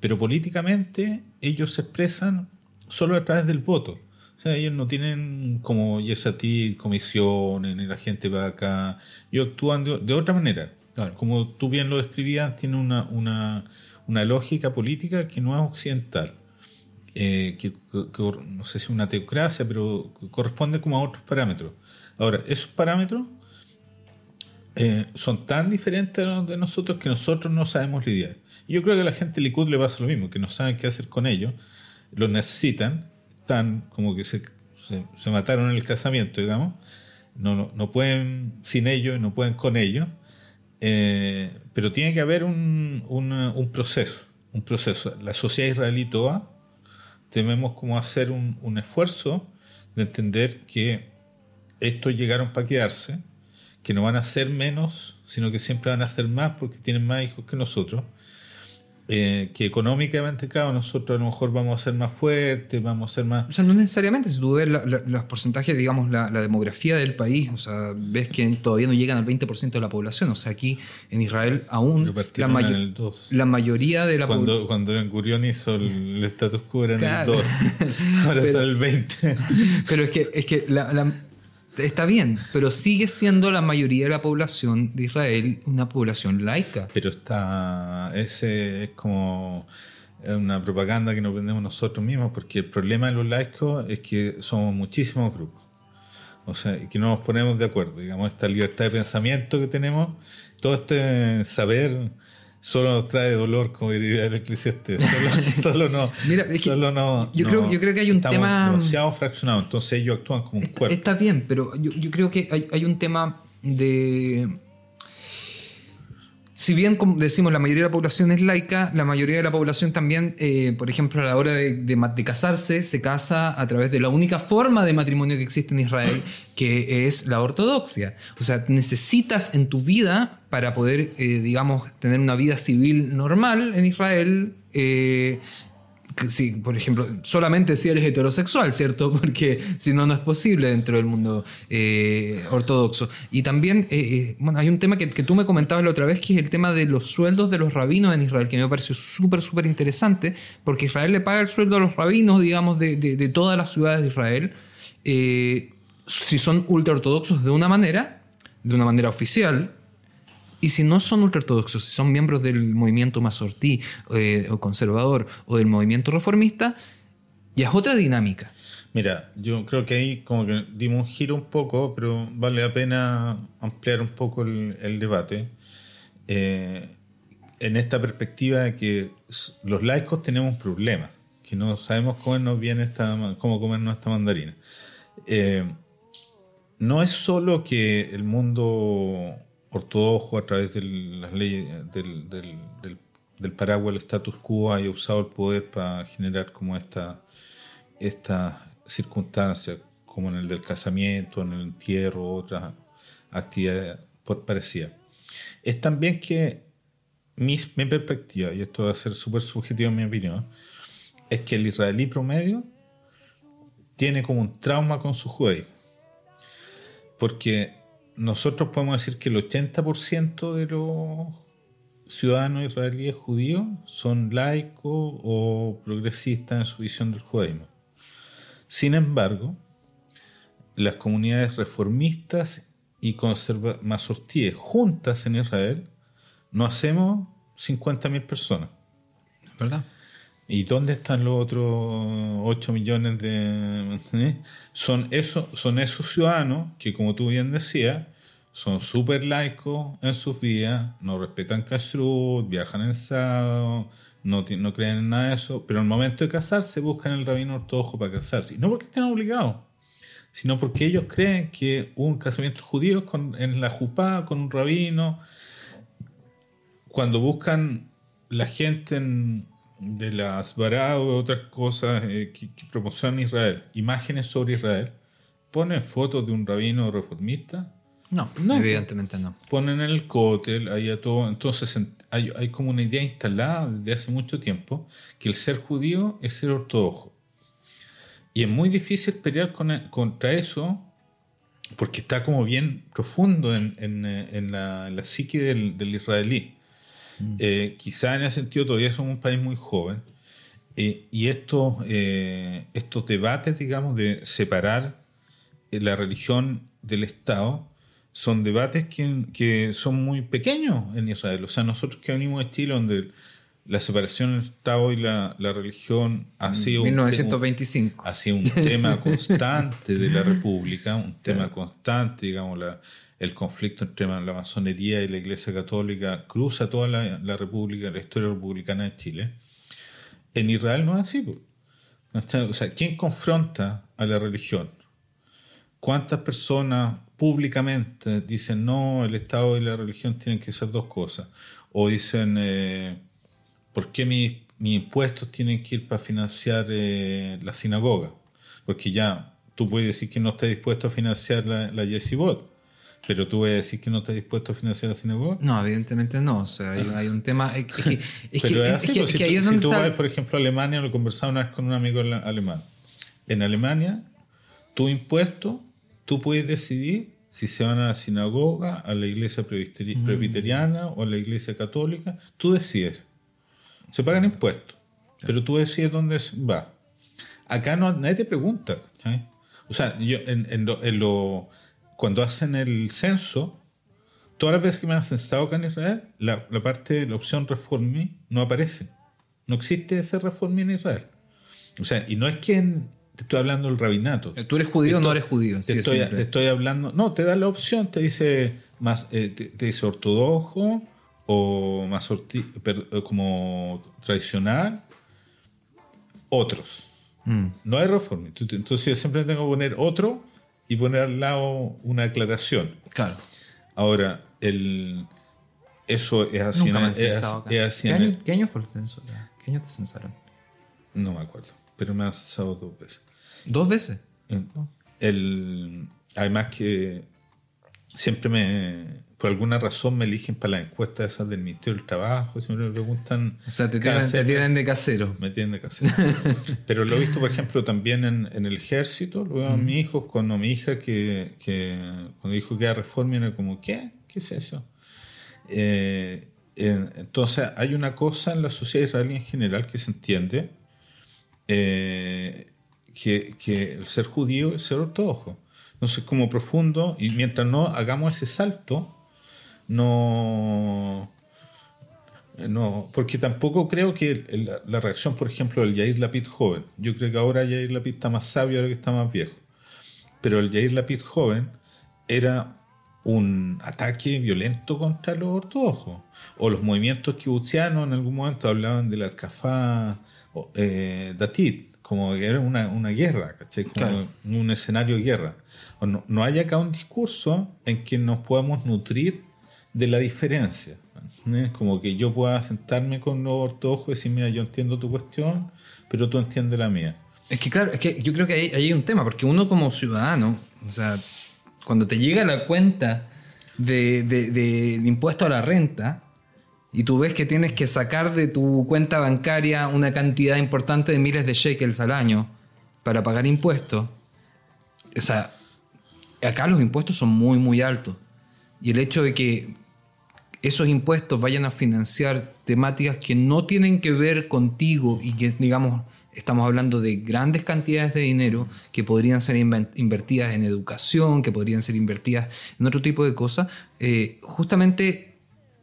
Pero políticamente ellos se expresan solo a través del voto. O sea, ellos no tienen como ti comisiones, ni la gente va acá. Ellos actúan de, otra manera. Como tú bien lo describías, tiene una, una, una lógica política que no es occidental. Eh, que, no sé si una teocracia, pero corresponde como a otros parámetros. Ahora, esos parámetros eh, son tan diferentes de nosotros que nosotros no sabemos lidiar. Yo creo que a la gente Likud le pasa lo mismo, que no saben qué hacer con ellos lo necesitan, están como que se, se, mataron en el casamiento, digamos, no, no, pueden sin ellos, no pueden con ellos, eh, pero tiene que haber un, un, proceso, un proceso. La sociedad israelí toda debemos como hacer un, un esfuerzo de entender que estos llegaron para quedarse que no van a ser menos, sino que siempre van a ser más porque tienen más hijos que nosotros. Eh, que económicamente, claro, nosotros a lo mejor vamos a ser más fuertes, vamos a ser más... O sea, no necesariamente, si tú ves la- la- los porcentajes, digamos, la, la demografía del país, o sea, ves que todavía no llegan al 20% de la población. O sea, aquí en Israel aún la, mayo- en el 2. la mayoría de la Cuando, población... cuando Ben Gurión hizo el, el status quo era en Claro. el 2, ahora Pero- son el 20. Pero es que, es que la- está bien, pero sigue siendo la mayoría de la población de Israel una población laica. Pero está. Ese es como una propaganda que nos vendemos nosotros mismos, porque el problema de los laicos es que somos muchísimos grupos. O sea, que no nos ponemos de acuerdo. Digamos, esta libertad de pensamiento que tenemos, todo este saber solo nos trae dolor, como diría el eclesiastés. Solo, solo no. Mira, es que solo no, yo no- creo- yo creo que hay un estamos tema- demasiado fraccionados. Entonces ellos actúan como un Está, cuerpo. está bien, pero yo, yo creo que hay, hay un tema de... Si bien, como decimos, la mayoría de la población es laica, la mayoría de la población también, eh, por ejemplo, a la hora de, casarse, se casa a través de la única forma de matrimonio que existe en Israel, que es la ortodoxia. O sea, necesitas en tu vida, para poder, eh, digamos, tener una vida civil normal en Israel, eh, sí, por ejemplo, solamente si eres heterosexual, ¿cierto? Porque si no, no es posible dentro del mundo eh, ortodoxo. Y también, eh, eh, bueno, hay un tema que, que tú me comentabas la otra vez, que es el tema de los sueldos de los rabinos en Israel, que me pareció súper, súper interesante, porque Israel le paga el sueldo a los rabinos, digamos, de, de- todas las ciudades de Israel, si son ultraortodoxos de una manera, de una manera oficial, y si no son ultraortodoxos, si son miembros del movimiento masortí eh, o conservador o del movimiento reformista, ya es otra dinámica. Mira, yo creo que ahí como que dimos un giro un poco, pero vale la pena ampliar un poco el, debate. Eh, en esta perspectiva de que los laicos tenemos un problema, que no sabemos comernos bien esta, cómo comernos esta mandarina. Eh, no es solo que el mundo ortodoxo a través de las leyes del, del, del, del paraguas del status quo haya usado el poder para generar como esta estas circunstancias, como en el del casamiento, en el entierro, otras actividades parecidas. Es también que mi, mi perspectiva, y esto va a ser súper subjetivo en mi opinión, es que el israelí promedio tiene como un trauma con su judaísmo. Porque nosotros podemos decir que el 80% de los ciudadanos israelíes judíos son laicos o progresistas en su visión del judaísmo. Sin embargo, las comunidades reformistas y masortíes juntas en Israel no hacemos 50.000 personas. ¿Verdad? ¿Y dónde están los otros 8 millones de... ¿eh? Son, esos, son esos ciudadanos que, como tú bien decías, son súper laicos en sus vidas, no respetan kashrut, viajan en sábado, no, no creen en nada de eso, pero al momento de casarse buscan el rabino ortodoxo para casarse. Y no porque estén obligados, sino porque ellos creen que un casamiento judío con, en la jupá con un rabino. Cuando buscan la gente en- de las Bará o otras cosas eh, que, que promocionan Israel, imágenes sobre Israel, ponen fotos de un rabino reformista, No, No. evidentemente no. ponen en el cótel, ahí a todo. Entonces en- hay, hay como una idea instalada desde hace mucho tiempo que el ser judío es ser ortodoxo. Y es muy difícil pelear con- contra eso porque está como bien profundo en, en, eh, en la, en la psique del, del israelí. Eh, quizá en ese sentido todavía somos un país muy joven. eh, y estos, eh, estos debates, digamos, de separar la religión del Estado, son debates que, que son muy pequeños en Israel. O sea, nosotros que venimos de Chile, donde la separación del Estado y la, la religión ha sido, un, 1925. ha sido un tema constante de la República, un tema constante, digamos, la, el conflicto entre la masonería y la Iglesia Católica cruza toda la, la República, la historia republicana de Chile. En Israel no es así. O sea, ¿quién confronta a la religión? ¿Cuántas personas públicamente dicen no, el Estado y la religión tienen que ser dos cosas? O dicen, eh, ¿por qué mi- mis impuestos tienen que ir para financiar eh, la sinagoga? Porque ya tú puedes decir que no estás dispuesto a financiar la, la yeshivot, Pero tú vas a decir que no estás dispuesto a financiar la sinagoga. No, evidentemente no. O sea, hay, hay un tema. Es que, es Pero que- es es así, que- es si que tú- si está- vas, por ejemplo, a Alemania, lo conversaba una vez con un amigo ale- alemán. En Alemania, tu impuesto, tú puedes decidir si se van a la sinagoga, a la iglesia presbiteri- Mm. presbiteriana o a la iglesia católica. Tú decides. Se pagan impuestos, pero tú decides dónde va. Acá no, nadie te pregunta. O sea, yo en, en lo, en lo- cuando hacen el censo, todas las veces que me han censado acá en Israel, la, la parte, la opción reformí no aparece. No existe ese reformí en Israel. O sea, y no es que en- te estoy hablando del rabinato. ¿Tú eres judío o no eres judío? Te Sí, estoy, te estoy hablando. No, te da la opción, te dice más, eh, te, te dice ortodoxo o más como tradicional, otros. Mm. No hay reforma. Entonces yo siempre tengo que poner otro y poner al lado una aclaración. Claro. Ahora, el, eso es así. Nunca en- me han es, censado acá. es así ¿Qué, en el- año, qué año fue el censo? ¿Qué año te censaron? no me acuerdo, pero me han censado dos veces. ¿Dos veces? El, además que siempre me, por alguna razón me eligen para las encuestas esas del Ministerio del Trabajo, siempre me preguntan... O sea, te tienen, te tienen de casero. Me tienen de casero. Pero lo he visto, por ejemplo, también en, en el ejército. Lo veo a mi hijo con a mi hija que, que cuando dijo que era reforma era como, ¿qué? ¿Qué es eso? Eh, en- entonces, hay una cosa en la sociedad israelí en general que se entiende, eh, que, que el ser judío es ser ortodoxo. Entonces, como profundo, y mientras no hagamos ese salto, no... No, porque tampoco creo que el- la, la reacción, por ejemplo, del Yair Lapid joven, yo creo que ahora Yair Lapid está más sabio, ahora que está más viejo, pero el Yair Lapid joven era un ataque violento contra los ortodoxos, o los movimientos kibbutzianos en algún momento hablaban de la Tkafá eh, Datit, como que era una, una guerra, ¿cachai? Como Claro. un escenario de guerra. O no, no hay acá un discurso en que nos podamos nutrir de la diferencia. ¿eh? Como que yo pueda sentarme con los ortodoxos y decir, mira, yo entiendo tu cuestión, pero tú entiendes la mía. Es que claro, es que yo creo que ahí, hay un tema, porque uno como ciudadano, o sea, cuando te llega la cuenta de, de- del impuesto a la renta y tú ves que tienes que sacar de tu cuenta bancaria una cantidad importante de miles de shekels al año para pagar impuestos, o sea, acá los impuestos son muy, muy altos. Y el hecho de que esos impuestos vayan a financiar temáticas que no tienen que ver contigo y que, digamos, estamos hablando de grandes cantidades de dinero que podrían ser invertidas en educación, que podrían ser invertidas en otro tipo de cosas, eh, justamente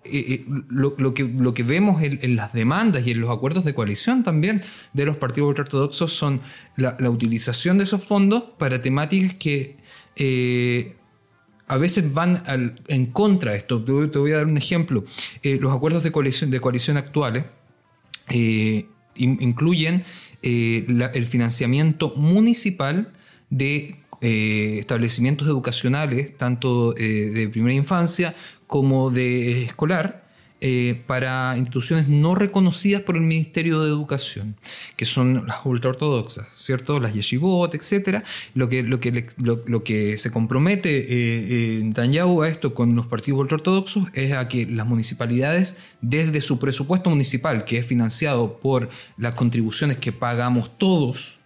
eh, eh, lo, que, lo que vemos en, las demandas y en los acuerdos de coalición también de los partidos ultraortodoxos son la, utilización de esos fondos para temáticas que a veces van al- en contra de esto. Te, voy- a dar un ejemplo. Eh, los acuerdos de coalición, actuales eh, in- incluyen eh, la- el financiamiento municipal de eh, establecimientos educacionales, tanto de primera infancia como de escolar, eh, para instituciones no reconocidas por el Ministerio de Educación, que son las ultraortodoxas, ¿cierto? Las yeshivot, etc. Lo que, lo que, lo, que se compromete eh, eh, a esto con los partidos ultraortodoxos es a que las municipalidades, desde su presupuesto municipal, que es financiado por las contribuciones que pagamos todos,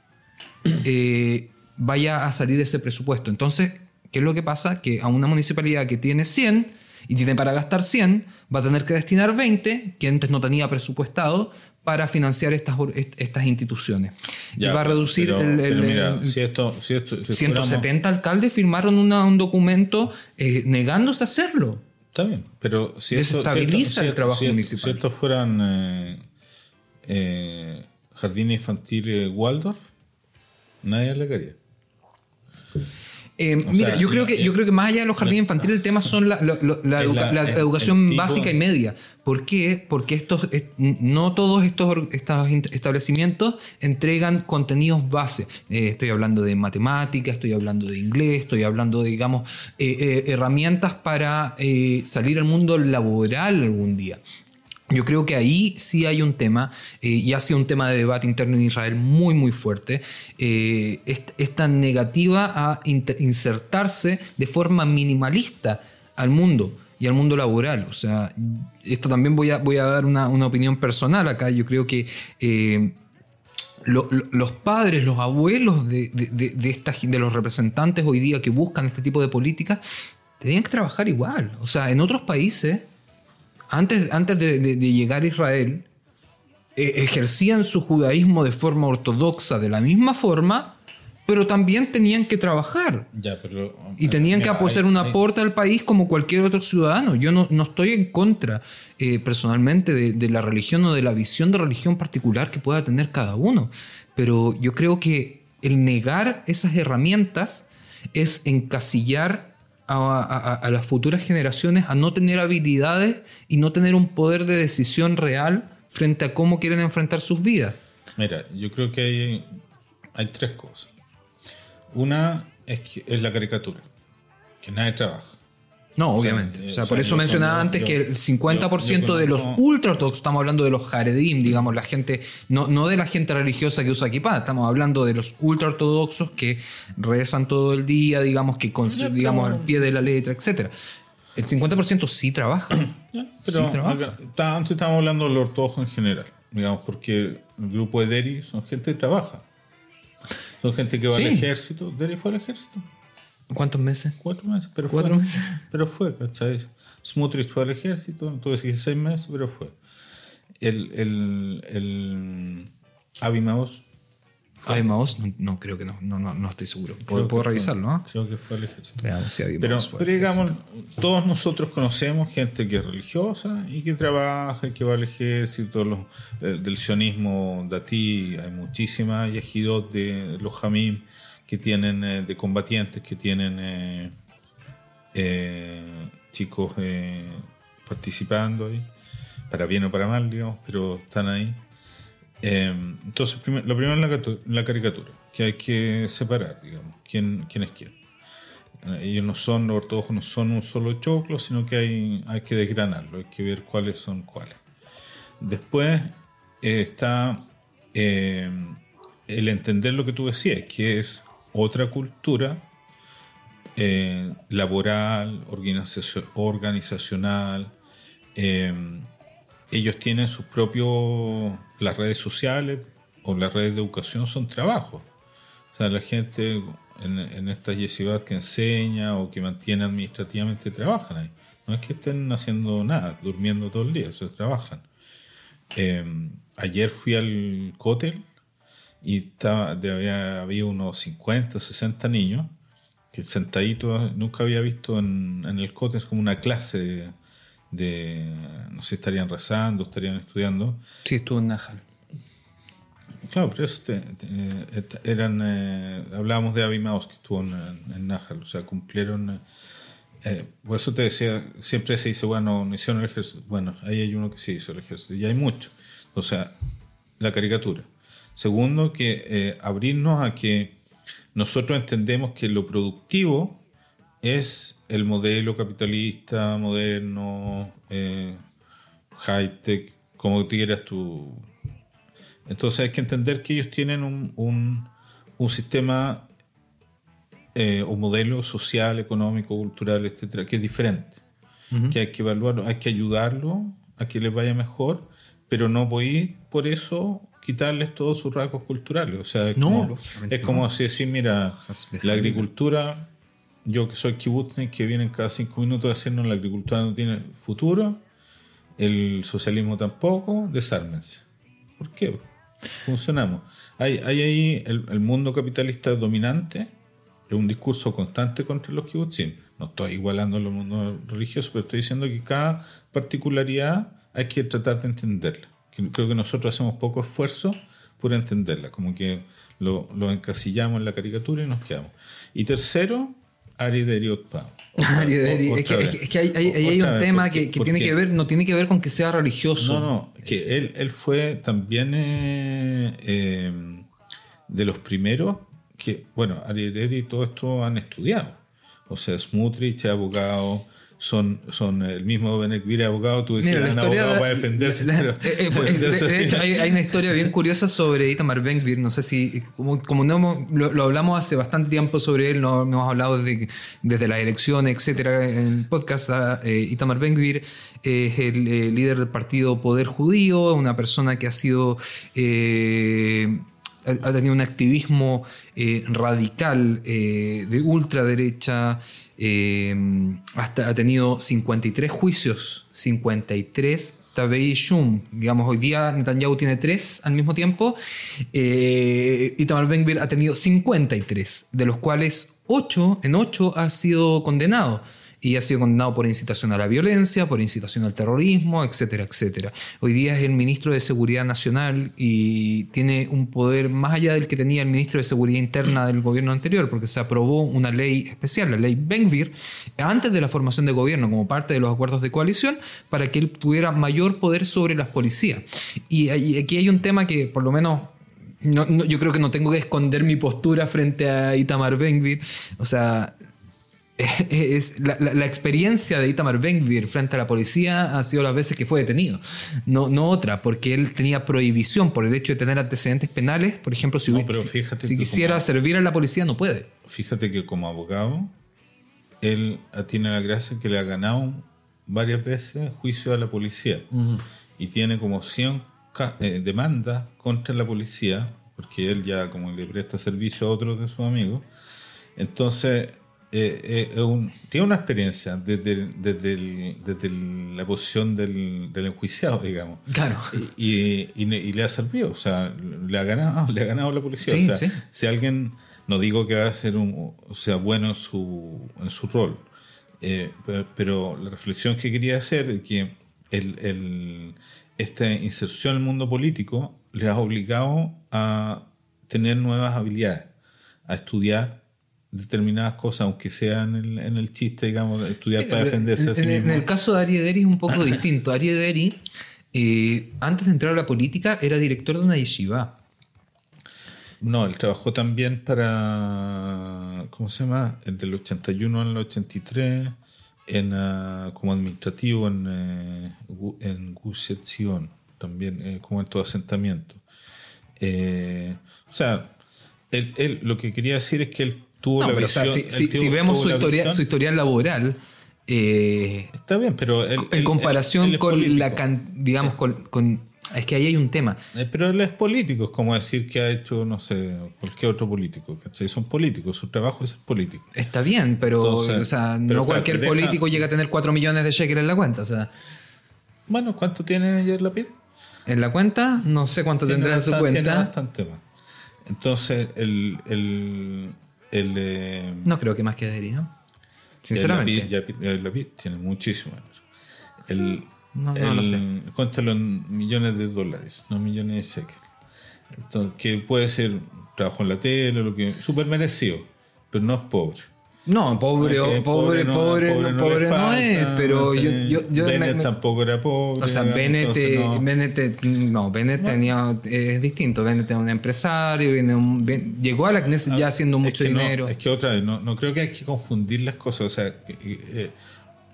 eh, vaya a salir ese presupuesto. Entonces, ¿qué es lo que pasa? Que a una municipalidad que tiene 100 y tiene para gastar 100, va a tener que destinar 20, que antes no tenía presupuestado, para financiar estas, estas instituciones. y va a reducir pero- el, el- pero mira, el- si esto, si esto, si fuéramos- 170 alcaldes firmaron una- un documento eh, negándose a hacerlo. Está bien, pero si Desestabiliza si el trabajo municipal. Si estos fueran eh, eh, jardines infantiles Waldorf, nadie le quería. Eh, mira, sea, yo creo la- que yo creo que más allá de los jardines infantiles el tema son la, educa- educación básica y media. ¿Por qué? Porque estos es- no todos estos, estos establecimientos entregan contenidos base. Eh, estoy hablando de matemáticas, estoy hablando de inglés, estoy hablando de digamos eh, herramientas para salir al mundo laboral algún día. Yo creo que ahí sí hay un tema, eh, y ha sido un tema de debate interno en Israel muy, muy fuerte, eh, est- esta negativa a insertarse de forma minimalista al mundo y al mundo laboral. O sea, esto también voy a, voy a dar una, una opinión personal acá. Yo creo que eh, lo- lo- los padres, los abuelos de, de, de- de de los representantes hoy día que buscan este tipo de políticas, tenían que trabajar igual. O sea, en otros países antes, antes de, de- de llegar a Israel, eh, ejercían su judaísmo de forma ortodoxa de la misma forma, pero también tenían que trabajar. Ya, pero. Y tenían mira, que hacer un aporte al país como cualquier otro ciudadano. Yo no, no estoy en contra eh, personalmente de, de la religión o de la visión de religión particular que pueda tener cada uno. Pero yo creo que el negar esas herramientas es encasillar a, las futuras generaciones a no tener habilidades y no tener un poder de decisión real frente a cómo quieren enfrentar sus vidas. Mira, yo creo que hay, hay tres cosas. Una es, que, es la caricatura, que nadie trabaja. No, O sea, obviamente. eh, o sea, o por eso mencionaba cuando- antes yo- que el 50% yo- yo de los conozco- ultra ortodoxos, estamos hablando de los Haredim, digamos, la gente, no, no de la gente religiosa que usa kippah, estamos hablando de los ultra ortodoxos que rezan todo el día, digamos, que con, pero- digamos, al pie de la letra, etcétera. El 50% sí trabaja. Pero Sí, trabaja. acá- está- antes estábamos hablando de los ortodoxos en general, digamos, porque el grupo de Deri son gente que trabaja. Son gente que va Sí. al ejército. Deri fue al ejército. ¿Cuántos meses? Cuatro meses, pero Cuatro fue. meses. Pero fue, ¿cachai? Smutrich fue al ejército, dije seis meses, pero fue. El, el, el Avi Maus, Ay, Maos, no, no, creo que no, no, no, no estoy seguro. Puedo, fue- revisarlo, ¿no? Creo que fue al ejército. Veamos si Avi Pero, fue digamos, todos nosotros conocemos gente que es religiosa y que trabaja y que va al ejército, los, del, del sionismo datí, hay muchísimas yejidot de los jamim que tienen, eh, de combatientes que tienen eh, eh, chicos participando ahí, para bien o para mal, digamos, pero están ahí. Eh, entonces, lo primero es la, catu- la caricatura, que hay que separar, digamos, quién, quién es quién. Ellos no son, los ortodoxos no son un solo choclo, sino que hay, hay que desgranarlo, hay que ver cuáles son cuáles. Después está eh, el entender lo que tú decías, que es otra cultura eh, laboral, organizacio- organizacional. eh, ellos tienen sus propios, las redes sociales o las redes de educación son trabajos. O sea, la gente en, en yeshivas que enseña o que mantiene administrativamente trabajan ahí. No es que estén haciendo nada, durmiendo todo el día, trabajan. Eh, ayer fui al cótel y estaba, de- había, había unos 50, 60 niños que sentaditos, nunca había visto en, en el cótel, es como una clase de, de- no sé, estarían rezando, estarían estudiando. Sí, estuvo en Najal. Claro, pero eso te- eran, eh, hablábamos de Abimaus que estuvo en, en o sea, cumplieron, eh, eh, por eso te decía, siempre se dice, bueno, no hicieron el ejército, bueno, ahí hay uno que sí hizo el ejército, y hay muchos, o sea, la caricatura. Segundo, que eh, abrirnos a que nosotros entendemos que lo productivo es el modelo capitalista, moderno, eh, high-tech, como quieras tú entonces hay que entender que ellos tienen un, un, un sistema eh, o modelo social, económico, cultural, etcétera, que es diferente. Que hay que evaluarlo, hay que ayudarlo a que les vaya mejor, pero no voy por eso quitarles todos sus rasgos culturales. O sea, es No, como, es como así decir, mira, la agricultura, yo que soy kibutznik, que vienen cada cinco minutos diciendo la agricultura no tiene futuro, el socialismo tampoco, desármense. ¿Por qué? Funcionamos. Hay, hay ahí el, el mundo capitalista dominante, es un discurso constante contra los kibutzim. No estoy igualando los mundos religiosos, pero estoy diciendo que cada particularidad hay que tratar de entenderla. Creo que nosotros hacemos poco esfuerzo por entenderla, como que lo, lo encasillamos en la caricatura y nos quedamos. Y tercero, Ari Deriot. Ari Deri, es que, es que- hay, un vez, tema porque- que, que tiene que ver, no tiene que ver con que sea religioso. no, no, que él, él fue también eh, eh, de los primeros que, bueno, Ariel y todo esto han estudiado. O sea, Smutrich es abogado, son, son el mismo Benekvir abogado, tú decías, Mira, un abogado de- para defenderse. la- pero- eh, eh, de, hecho, hay, hay una historia bien curiosa sobre Itamar Ben-Gvir. No sé si, como, como no hemos- lo, lo hablamos hace bastante tiempo sobre él, no, no hemos hablado desde, desde las elecciones, etcétera, en podcast. eh, Itamar Ben-Gvir es el eh, líder del partido Poder Judío, una persona que ha sido. ha ha tenido un activismo eh, radical eh, de ultraderecha, eh, hasta ha tenido 53 juicios, 53 Tabei Shum. Digamos, hoy día Netanyahu tiene 3 al mismo tiempo. Eh, Itamar Ben-Gvir ha tenido 53, de los cuales 8, en 8 ha sido condenado. Y ha sido condenado por incitación a la violencia, por incitación al terrorismo, etcétera, etcétera. Hoy día es el ministro de Seguridad Nacional y tiene un poder más allá del que tenía el ministro de Seguridad Interna del gobierno anterior, porque se aprobó una ley especial, la ley Benvir, antes de la formación de gobierno, como parte de los acuerdos de coalición, para que él tuviera mayor poder sobre las policías. Y, aquí hay un tema que, por lo menos, no- no- yo creo que no tengo que esconder mi postura frente a Itamar Benvir. O sea, es la, la- la experiencia de Itamar Ben-Gvir frente a la policía ha sido las veces que fue detenido, no, no otra, porque él tenía prohibición por el hecho de tener antecedentes penales. Por ejemplo, si, No, pero si- fíjate si que quisiera como- servir a la policía, no puede. Fíjate que como abogado, él tiene la gracia que le ha ganado varias veces juicio a la policía. Y tiene como 100 ca- eh, demandas contra la policía, porque él ya como le presta servicio a otros de sus amigos. Entonces, eh, eh, un- tiene una experiencia desde, el- desde, el- desde el- la posición del, del enjuiciado, digamos. Claro. Y, y- y le ha servido, o sea, le ha ganado, le ha ganado la policía. Sí, o sea, sí. Si alguien, no digo que va a ser un, o sea, bueno en su, en su rol, eh, pero, pero la reflexión que quería hacer es que el, el- esta inserción en el mundo político le ha obligado a tener nuevas habilidades, a estudiar determinadas cosas, aunque sea en el, en el chiste, digamos, estudiar para defenderse a sí en, el caso de Ari Ederi es un poco distinto. Ari Ederi, eh, antes de entrar a la política, era director de una yeshiva. No, él trabajó también para, ¿cómo se llama? El del 81 al 83, en, ah, como administrativo en, eh, en Gush Etzion, también eh, como en todo asentamiento. Eh, o sea, él, él- lo que quería decir es que él tuvo No, la pero, o sea, visión. si, él si- tuvo- si vemos su, historia, su historial laboral, eh, Está bien, pero en comparación con la can- digamos con, con- es que ahí hay un tema Eh, Pero él es político, es como decir que ha hecho, no sé, cualquier otro político. ¿cachai? Son políticos, su trabajo es ser político. está bien pero Entonces, o sea pero no claro, cualquier deja- político llega a tener 4 millones de shekels en la cuenta o sea Bueno, ¿cuánto tiene ayer la en la cuenta no sé cuánto tendrá en su bastante- tiene cuenta bastante más. Entonces, el. El, eh, no creo que más que debería sinceramente El Lapid, ya- el Lapid tiene muchísimo. El, No, lo sé. Cuéntalo en millones de dólares, no millones de shekels. Entonces, que puede ser trabajo en la tele, lo que súper merecido, pero no es pobre. No pobre pobre no- pobre no, pobre no falta, es pero yo, yo, yo Bennett me- me- tampoco era pobre. o sea, Bennett, entonces no- Bennett, no, Bennett tenía, es distinto. Bennett es un empresario, viene un- Ben- llegó a la Knesset ya haciendo Es mucho que dinero. es que otra vez, no, no creo que hay que confundir las cosas. O sea, que, eh,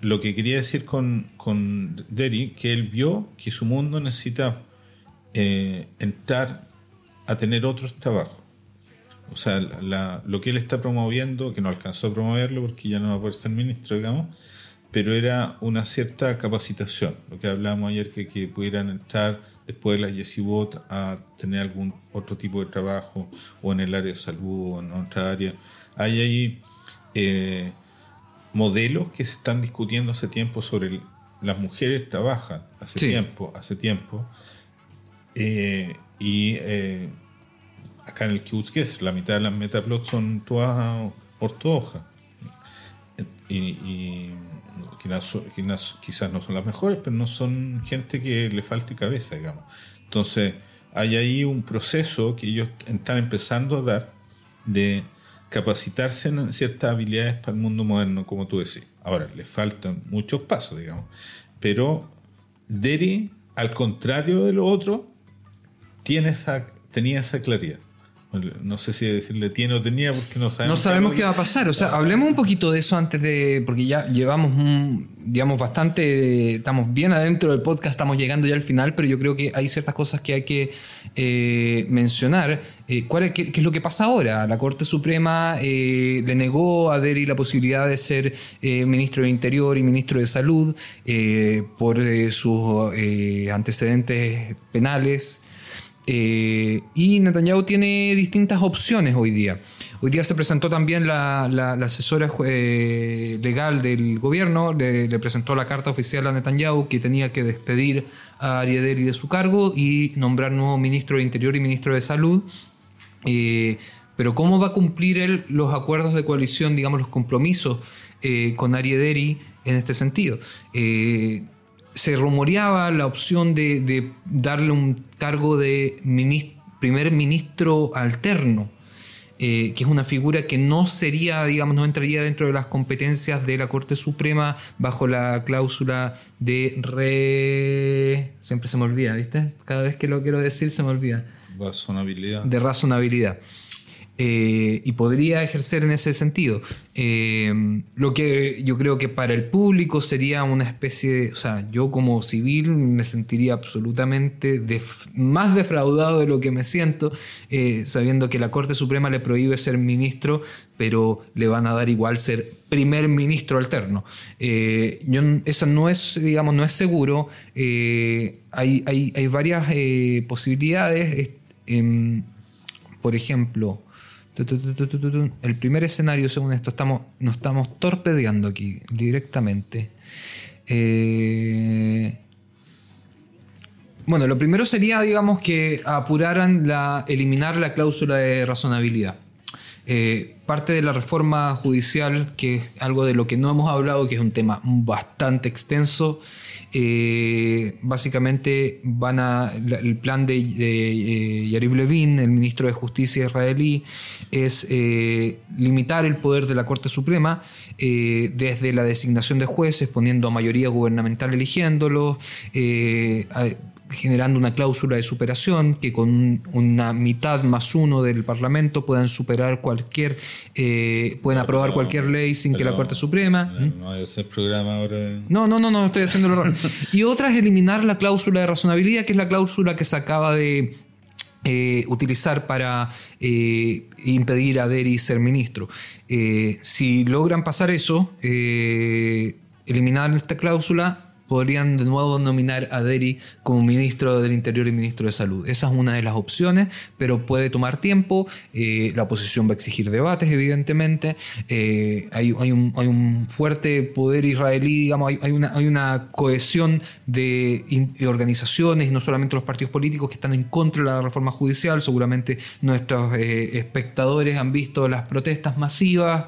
lo que quería decir con, con Derry, que él vio que su mundo necesita eh, entrar a tener otros trabajos. O sea, la- lo que él está promoviendo, que no alcanzó a promoverlo porque ya no va a poder ser ministro, digamos, pero era una cierta capacitación. Lo que hablábamos ayer, que, que pudieran entrar después de la Yesivot a tener algún otro tipo de trabajo, o en el área de salud, o en otra área. Hay ahí eh, modelos que se están discutiendo hace tiempo sobre el- las mujeres trabajan hace Sí. tiempo, hace tiempo. Eh, y eh, acá en el Kibbutz Gesser, la mitad de las metaplots son todas ortodoxas. Y, quizás, no son las mejores, pero no son gente que le falte cabeza, digamos. Entonces, hay ahí un proceso que ellos están empezando a dar de capacitarse en ciertas habilidades para el mundo moderno, como tú decís. Ahora, le faltan muchos pasos, digamos. Pero Derry, al contrario de lo otro, tiene esa, tenía esa claridad. No sé si decirle tiene o tenía porque no sabemos. No sabemos qué va a pasar. O sea, hablemos un poquito de eso antes de. Porque ya llevamos, un, digamos, bastante. Estamos bien adentro del podcast, estamos llegando ya al final, pero yo creo que hay ciertas cosas que hay que eh, mencionar. Eh, ¿cuál es, qué, es lo que pasa ahora? La Corte Suprema eh, le negó a Deri la posibilidad de ser ministro de Interior y ministro de Salud por sus antecedentes penales. Eh, y Netanyahu tiene distintas opciones hoy día. Hoy día se presentó también la, asesora eh, legal del gobierno, le, presentó la carta oficial a Netanyahu que tenía que despedir a Ariadeli de su cargo y nombrar nuevo ministro de Interior y ministro de Salud. Eh, pero ¿cómo va a cumplir él los acuerdos de coalición, digamos, los compromisos con Ariaderi en este sentido? Se rumoreaba la opción de, darle un cargo de primer ministro alterno, eh, que es una figura que no sería, digamos, no entraría dentro de las competencias de la Corte Suprema bajo la cláusula de re... Siempre se me olvida, ¿viste? Cada vez que lo quiero decir se me olvida. Razonabilidad. De razonabilidad. Eh, y podría ejercer en ese sentido. Eh, lo que yo creo que para el público sería una especie de, o sea, yo como civil me sentiría absolutamente más defraudado de lo que me siento, eh, sabiendo que la Corte Suprema le prohíbe ser ministro, pero le van a dar igual ser primer ministro alterno. yo, eso no es, digamos, no es seguro. hay, hay, hay, varias posibilidades. Em, por ejemplo, el primer escenario, según esto, estamos, nos estamos torpedeando aquí directamente. Eh, bueno, lo primero sería, digamos, que apuraran la, eliminar la cláusula de razonabilidad. Eh, parte de la reforma judicial, que es algo de lo que no hemos hablado, que es un tema bastante extenso, eh, básicamente van a el plan de, eh, Yariv Levin, el ministro de Justicia israelí, es limitar el poder de la Corte Suprema desde la designación de jueces, poniendo a mayoría gubernamental eligiéndolos, generando una cláusula de superación que con una mitad más uno del Parlamento puedan superar cualquier, eh, pueden aprobar cualquier ley sin que la Corte Suprema. No, hay ese programa ahora. No, no, no, no, estoy haciendo el error. y otra es eliminar la cláusula de razonabilidad, que es la cláusula que se acaba de eh, utilizar para eh, impedir a Deri ser ministro. si logran pasar eso, eliminar esta cláusula, podrían de nuevo nominar a Deri como ministro del Interior y ministro de Salud. Esa es una de las opciones, pero puede tomar tiempo. Eh, la oposición va a exigir debates, evidentemente. Eh, hay, un, fuerte poder israelí, digamos, hay, una, hay una cohesión de, organizaciones, y no solamente los partidos políticos que están en contra de la reforma judicial. Seguramente nuestros eh, espectadores han visto las protestas masivas.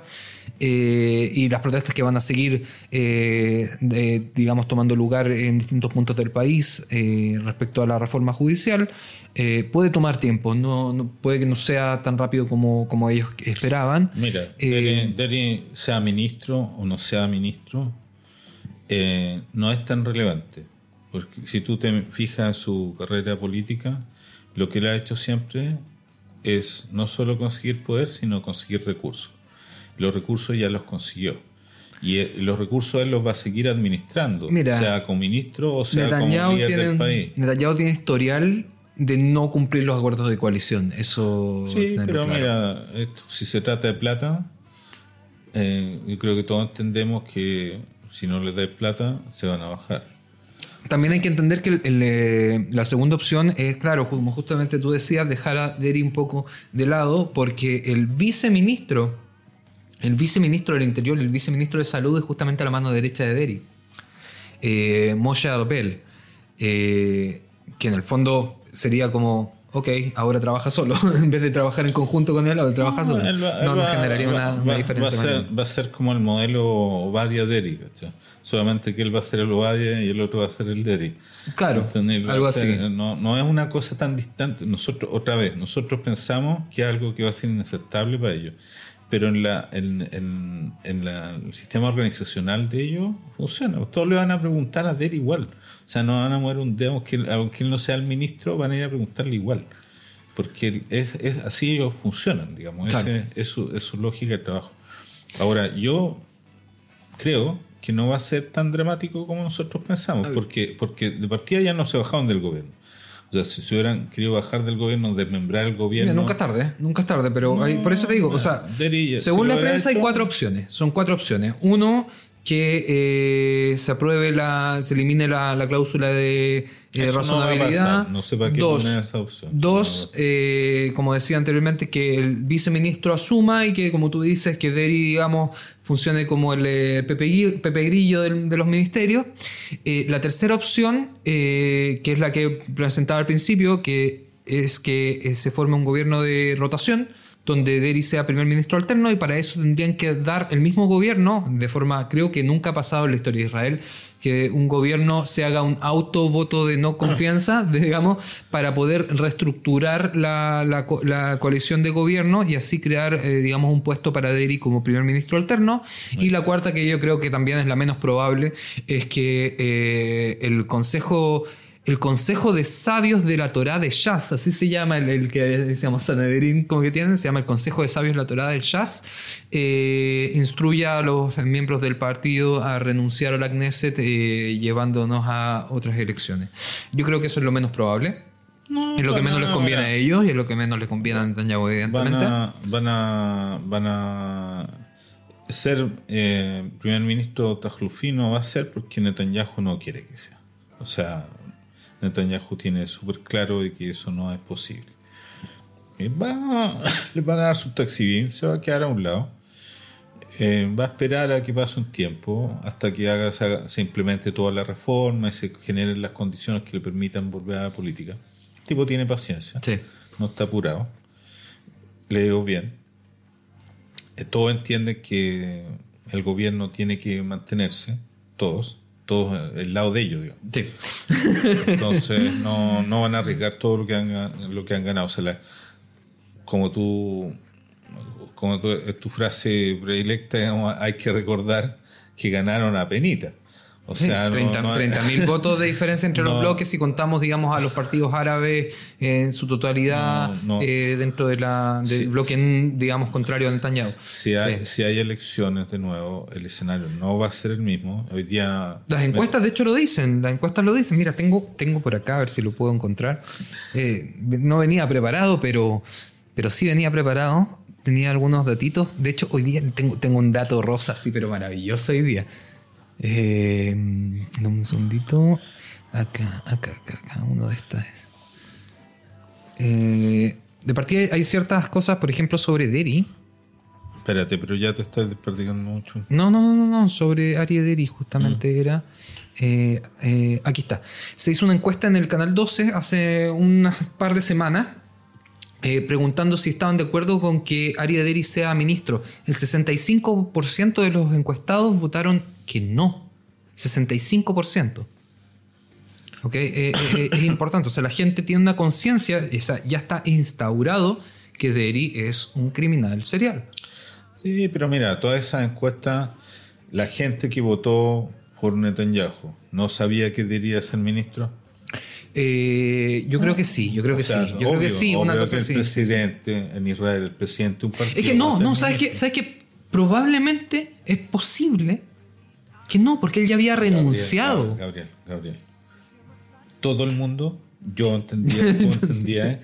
Eh, y las protestas que van a seguir, eh, digamos, tomando lugar en distintos puntos del país eh, respecto a la reforma judicial, puede tomar tiempo, no, puede que no sea tan rápido como, como ellos esperaban. Mira, Deri, sea ministro o no sea ministro, no es tan relevante, porque si tú te fijas en su carrera política, lo que él ha hecho siempre es no solo conseguir poder, sino conseguir recursos los recursos ya los consiguió. Y eh, los recursos él los va a seguir administrando, sea como ministro o sea como líder del país. Netanyahu tiene historial de no cumplir los acuerdos de coalición. Eso. Sí, pero mira, esto, si se trata de plata, eh, yo creo que todos entendemos que si no les da plata, se van a bajar. También hay que entender que eh, la segunda opción es, claro, como justamente tú decías, dejar a Deri un poco de lado, porque el viceministro el viceministro del Interior y el viceministro de Salud es justamente la mano derecha de Deri. Eh, Moshe Arbel, eh, que en el fondo sería como, ok, ahora trabaja solo, en vez de trabajar en conjunto con él, ahora trabaja solo. no, no generaría una, diferencia. Va a, ser, como el modelo Obadia Deri, solamente que él va a ser el Obadia y el otro va a ser el Deri. Claro, algo así. No, no es una cosa tan distante. Nosotros, otra vez, nosotros pensamos que es algo que va a ser inaceptable para ellos pero en, la, en, en, la, el sistema organizacional de ellos funciona. Todos le van a preguntar a Der igual. O sea, no van a mover un dedo, que, aunque él no sea el ministro, van a ir a preguntarle igual. Porque es, es así ellos funcionan, digamos. Claro. Ese- es, su, es su lógica de trabajo. Ahora, yo creo que no va a ser tan dramático como nosotros pensamos, porque, porque de partida ya no se bajaron del gobierno. O sea, si se hubieran querido bajar del gobierno, desmembrar el gobierno. Mira, nunca es tarde, ¿eh? nunca es tarde, pero hay- por eso te digo, o sea, según si la prensa hay cuatro opciones, son cuatro opciones. Uno, que eh, se apruebe la, se elimine la, la cláusula de eh, no razonabilidad. no sé para qué dos, esa opción. dos eh, como decía anteriormente, que el viceministro asuma y que, como tú dices, que Deri, digamos, funcione como el eh, Pepe, Grillo del- de los ministerios. Eh, la tercera opción, eh, que es la que presentaba al principio, que es que se forme un gobierno de rotación donde Deri sea primer ministro alterno y para eso tendrían que dar el mismo gobierno, de forma, creo que nunca ha pasado en la historia de Israel, que un gobierno se haga un autovoto de no confianza, digamos, para poder reestructurar la, la co- la coalición de gobierno y así crear, eh, digamos, un puesto para Deri como primer ministro alterno. Y la cuarta, que yo creo que también es la menos probable, es que eh, el Consejo el Consejo de Sabios de la Torá de Jazz, así se llama el, el que decíamos Sanedrín, como que tienen, se llama el Consejo de Sabios de la Torá del Jazz, eh, instruye a los miembros del partido a renunciar a la Knesset eh, llevándonos a otras elecciones. Yo creo que eso es lo menos probable. No, Es lo que menos les conviene a ellos y es lo que menos les conviene a Netanyahu, Van evidentemente. a, van a, van a ser eh, primer ministro Tajlufi no va a ser porque Netanyahu no quiere que sea. O sea, Netanyahu tiene súper claro de que eso no es posible. Y va, le van a dar su taxi se va a quedar a un lado. Eh, va a esperar a que pase un tiempo hasta que haga, se, haga- se implemente toda la reforma y se generen las condiciones que le permitan volver a la política. El tipo tiene paciencia Sí. no está apurado. Le digo bien. Eh, Todos entienden que el gobierno tiene que mantenerse, todos, todos eh, el lado de ellos, digamos. Sí. Entonces no, no van a arriesgar todo lo que han, lo que han ganado. O sea, la- como tú, como tú- tu frase predilecta, digamos, hay que recordar que ganaron a penita. O sea, no- 30 no- 30.000 votos de diferencia entre los No. bloques si contamos, digamos, a los partidos árabes en su totalidad No, no. eh, dentro de la, del Sí, bloque, digamos, contrario a Netanyahu. Si hay, Sí. si hay elecciones de nuevo, el escenario no va a ser el mismo. Hoy día. Las encuestas, de hecho, lo dicen. Las encuestas lo dicen. Mira, tengo, tengo por acá, a ver si lo puedo encontrar. Eh, no venía preparado, pero, pero sí venía preparado. Tenía algunos datitos. De hecho, hoy día tengo, tengo un dato rosa así, pero maravilloso hoy día. Eh, dame un segundito. Acá, acá, acá, acá. Uno de estas. Eh, de partida hay ciertas cosas, por ejemplo, sobre Deri. Espérate, pero ya te estás desperdigando mucho. No, no, no, no, no, sobre Ari Ederi justamente era. eh, eh, aquí está. Se hizo una encuesta en el canal 12 hace unas par de semanas. eh, preguntando si estaban de acuerdo con que Ari Ederi sea ministro. El 65% de los encuestados votaron que no. 65%. ¿Ok? Eh, eh, eh, es importante. O sea, la gente tiene una conciencia, esa- ya está instaurado que Deri es un criminal serial. Sí, pero mira, todas esas encuestas, la gente que votó por Netanyahu no sabía que debería ser ministro. Eh, yo creo que sí, yo creo que sea, sí. Yo creo que sí, una cosa que así. el presidente en Israel, el presidente de un partido. Es que no, no, ¿sabes ministro. ¿Sabes qué? Probablemente es posible que no, porque él ya había renunciado. Gabriel, Gabriel, Gabriel. Todo el mundo, yo entendía, tú entendías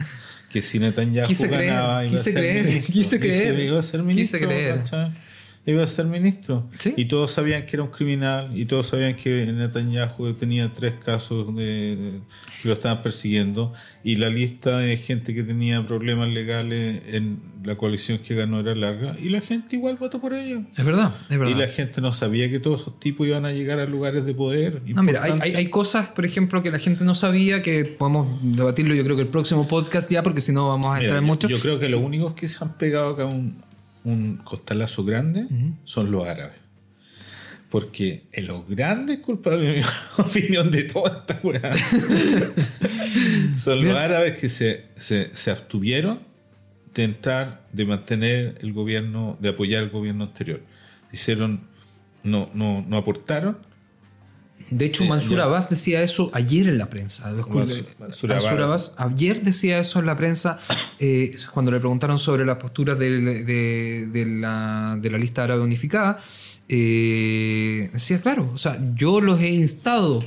que si Netanyahu Quise creer, ganaba, iba quise a ser creer, ministro. quise creer, quise creer. Iba a ser ministro. Sí. Y todos sabían que era un criminal y todos sabían que Netanyahu tenía tres casos de, que lo estaban persiguiendo y la lista de gente que tenía problemas legales en la coalición que ganó era larga y la gente igual votó por ellos. Es verdad, es Y verdad. la gente no sabía que todos esos tipos iban a llegar a lugares de poder. No, mira, hay, hay- hay cosas, por ejemplo, que la gente no sabía que podemos debatirlo yo creo que el próximo podcast ya, porque si no vamos a Mira, entrar yo- mucho. Yo creo que los únicos que se han pegado acá un, un costalazo grande son los árabes. Porque en los grandes culpables, en mi opinión, de toda esta weá, son los árabes que se, se, se abstuvieron de entrar, de mantener el gobierno, de apoyar el gobierno anterior. Hicieron, no, no, no aportaron De hecho, Mansur. Abbas decía eso ayer en la prensa. Mansur- Mansur Mansur Abbas. Ayer decía eso en la prensa eh, cuando le preguntaron sobre la postura del- de, de la, de la lista árabe unificada. eh, decía, claro, o sea, yo los he instado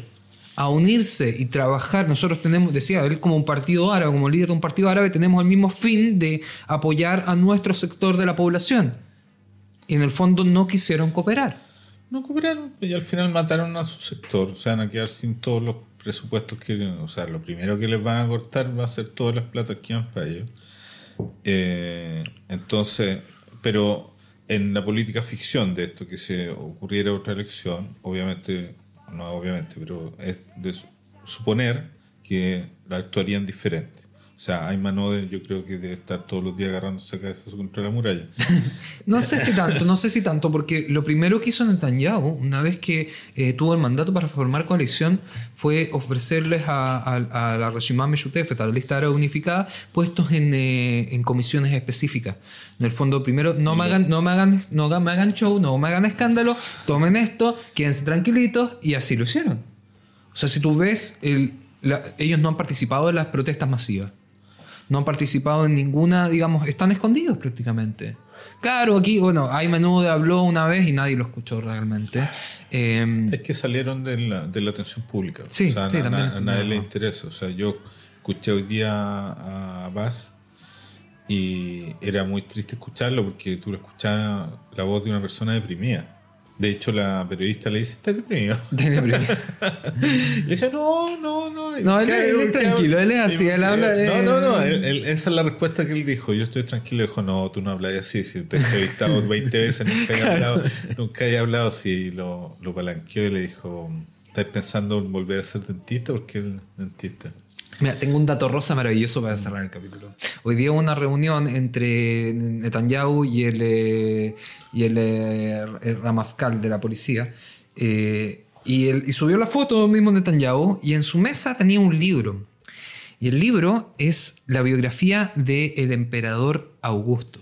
a unirse y trabajar. Nosotros tenemos, decía él, como un partido árabe, como líder de un partido árabe, tenemos el mismo fin de apoyar a nuestro sector de la población. Y en el fondo no quisieron cooperar. No cooperaron y al final mataron a su sector. O sea, van a quedar sin todos los presupuestos que. O sea, lo primero que les van a cortar va a ser todas las platas que van para ellos. Eh, entonces, pero en la política ficción de esto, que se ocurriera otra elección, obviamente, no obviamente, pero es de su- suponer que la actuarían diferente. O sea, Ayman Oder yo creo que debe estar todos los días agarrándose a cabezazos contra la muralla. No sé si tanto, no sé si tanto, porque lo primero que hizo Netanyahu, una vez que eh, tuvo el mandato para formar coalición, fue ofrecerles a, a- a la Reshimá Meshutefet, a la lista árabe unificada, puestos en, eh, en comisiones específicas. En el fondo, primero, no me hagan, no me hagan, no me hagan show, no me hagan escándalo, tomen esto, quédense tranquilitos, y así lo hicieron. O sea, si tú ves, el- la- ellos no han participado en las protestas masivas. No han participado en ninguna, digamos, están escondidos prácticamente. Claro, aquí, bueno, hay menudo habló una vez y nadie lo escuchó realmente. Eh, Es que salieron de la, de la atención pública. Sí, o sea, sí, na- también. na- a nadie le Ajá. interesa. O sea, yo escuché hoy día a Abbas y era muy triste escucharlo porque tú lo escuchabas la voz de una persona deprimida. De hecho, la periodista le dice, ¿estás deprimido? tiene primero. Le dice, no, no, no. No, él- es tranquilo, él es así, él habla de- No, no, no. él- él- esa es la respuesta que él dijo. Yo estoy tranquilo. Dijo, no, tú no hablas así. Si te he entrevistado 20 veces, nunca he hablado, nunca he hablado así. Lo, lo palanqueó y le dijo, ¿estás pensando en volver a ser dentista? Porque él es dentista. Mira, tengo un dato rosa maravilloso para cerrar el capítulo. Hoy día hubo una reunión entre Netanyahu y el, eh, y el, eh, el Ramazcal de la policía. eh, y, él- y subió la foto mismo Netanyahu y en su mesa tenía un libro. Y el libro es la biografía del emperador Augusto.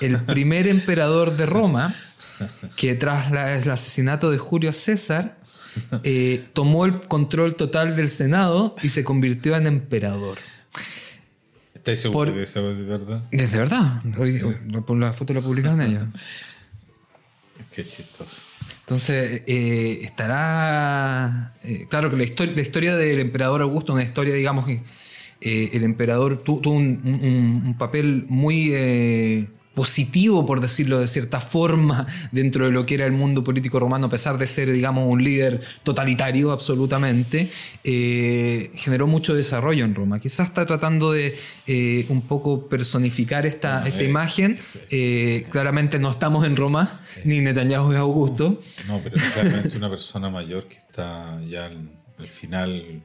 El primer emperador de Roma que tras la- el asesinato de Julio César eh, tomó el control total del Senado y se convirtió en emperador. ¿Estás seguro Por- que esa es de verdad? Es de verdad. Hoy- hoy- la foto la publicaron ellos. Qué chistoso. Entonces, eh, estará. eh, claro que la, historia la historia del emperador Augusto, una historia, digamos, que eh, el emperador tu- tuvo un, un- un papel muy positivo, por decirlo de cierta forma, dentro de lo que era el mundo político romano, a pesar de ser, digamos, un líder totalitario absolutamente, eh, generó mucho desarrollo en Roma. Quizás está tratando de eh, un poco personificar esta, esta imagen. Eh, claramente no estamos en Roma, ni Netanyahu es Augusto. No, pero es realmente una persona mayor que está ya al, al final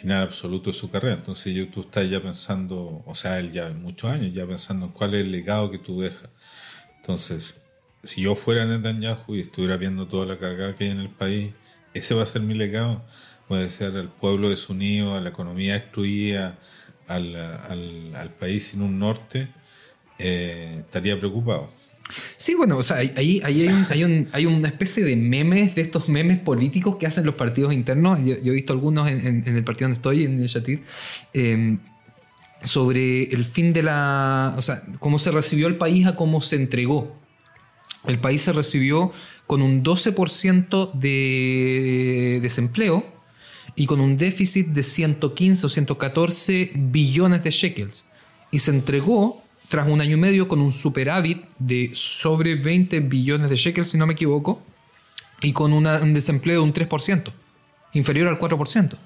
final absoluto de su carrera. Entonces yo, tú estás ya pensando, o sea, él ya muchos años, ya pensando en cuál es el legado que tú dejas. Entonces, si yo fuera Netanyahu y estuviera viendo toda la cagada que hay en el país, ese va a ser mi legado. Puede ser al pueblo desunido, a la economía destruida, al, al- al país sin un norte, eh, estaría preocupado. Sí, bueno, o sea, ahí, hay, hay, un- hay una especie de memes, de estos memes políticos que hacen los partidos internos. Yo, he visto algunos en, el partido donde estoy, en Yatir, eh, sobre el fin de la. O sea, cómo se recibió el país a cómo se entregó. El país se recibió con un 12% de desempleo y con un déficit de 115 o 114 billones de shekels. Y se entregó tras un año y medio con un superávit de sobre 20 billones de shekels, si no me equivoco, y con una- un desempleo de un 3%, inferior al 4%,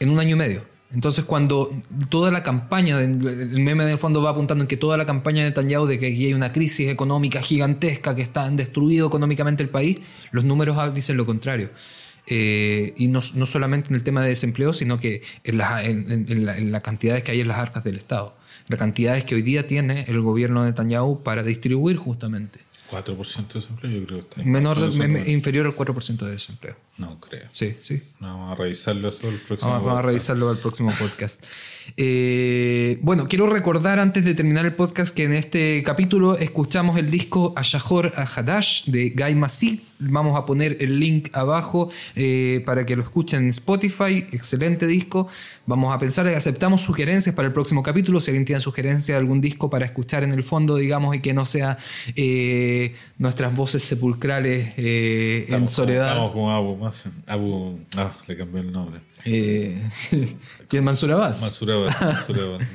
en un año y medio. Entonces, cuando toda la campaña, el meme del fondo va apuntando en que toda la campaña de Netanyahu de que aquí hay una crisis económica gigantesca, que está destruido económicamente el país, los números ah, dicen lo contrario. Eh, y no, no solamente en el tema de desempleo, sino que en, las- en- en- en la- en las cantidades que hay en las arcas del Estado. Las cantidades que hoy día tiene el gobierno de Netanyahu para distribuir justamente. 4% de desempleo, yo creo que está. Menor, inferior al 4% de desempleo. No creo. Sí, sí. Vamos a revisarlo eso el próximo. Vamos, vamos a revisarlo al próximo podcast. Eh, bueno, quiero recordar antes de terminar el podcast que en este capítulo escuchamos el disco Ashahor Ahadash de Guy Massi. Vamos a poner el link abajo eh, para que lo escuchen en Spotify. Excelente disco. Vamos a pensar aceptamos sugerencias para el próximo capítulo. Si alguien tiene sugerencia de algún disco para escuchar en el fondo, digamos, y que no sea eh, nuestras voces sepulcrales eh, en soledad. Estamos como Abu Mazen. Abu. Ah, le cambié el nombre. Eh, ¿Quién Mansur Abbas? Masurabad.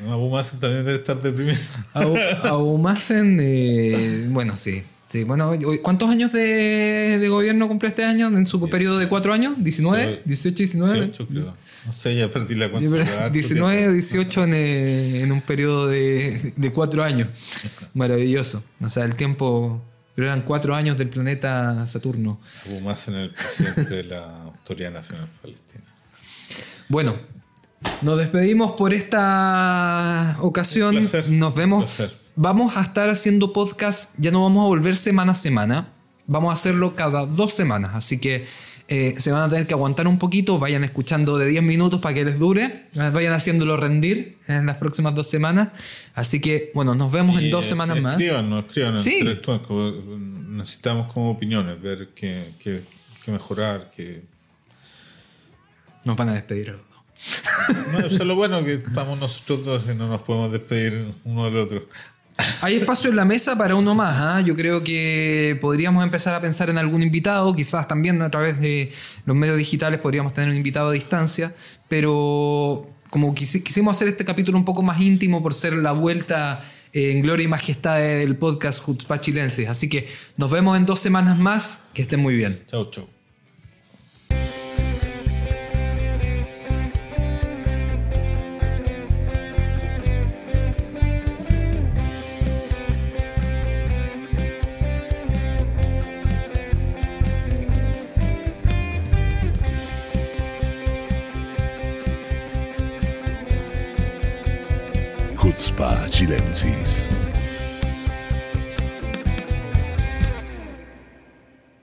No, Abu Mazen también debe estar deprimido. Abu, Abu Mazen, eh, bueno, sí. Sí. Bueno, ¿cuántos años de, de gobierno cumple este año? ¿En su periodo de cuatro años? ¿19? ¿18, 19? 18, creo. No sé, ya perdí la cuenta. pero harto 19 o tiempo. 18 en, en un periodo de, de cuatro años. Maravilloso. O sea, el tiempo. Pero eran cuatro años del planeta Saturno. Abu Mazen, el presidente de la Autoridad Nacional Palestina. Bueno, nos despedimos por esta ocasión. Un placer, Nos vemos. Vamos a estar haciendo podcast. Ya no vamos a volver semana a semana. Vamos a hacerlo cada dos semanas. Así que eh, se van a tener que aguantar un poquito. Vayan escuchando de 10 minutos para que les dure. Vayan haciéndolo rendir en las próximas dos semanas. Así que, bueno, nos vemos en dos eh, semanas más. Sí. necesitamos como opiniones, ver qué, qué- qué mejorar, qué... Nos van a despedir a los dos. No, eso es lo bueno que estamos nosotros dos y no nos podemos despedir uno del otro. Hay espacio en la mesa para uno más. ¿ah? Yo creo que podríamos empezar a pensar en algún invitado. Quizás también a través de los medios digitales podríamos tener un invitado a distancia. Pero como quisi- quisimos hacer este capítulo un poco más íntimo por ser la vuelta eh, en gloria y majestad del podcast Jutzpah Chilensis. Así que nos vemos en dos semanas más. Que estén muy bien. Chau, chau. Chutzpah Chilensis.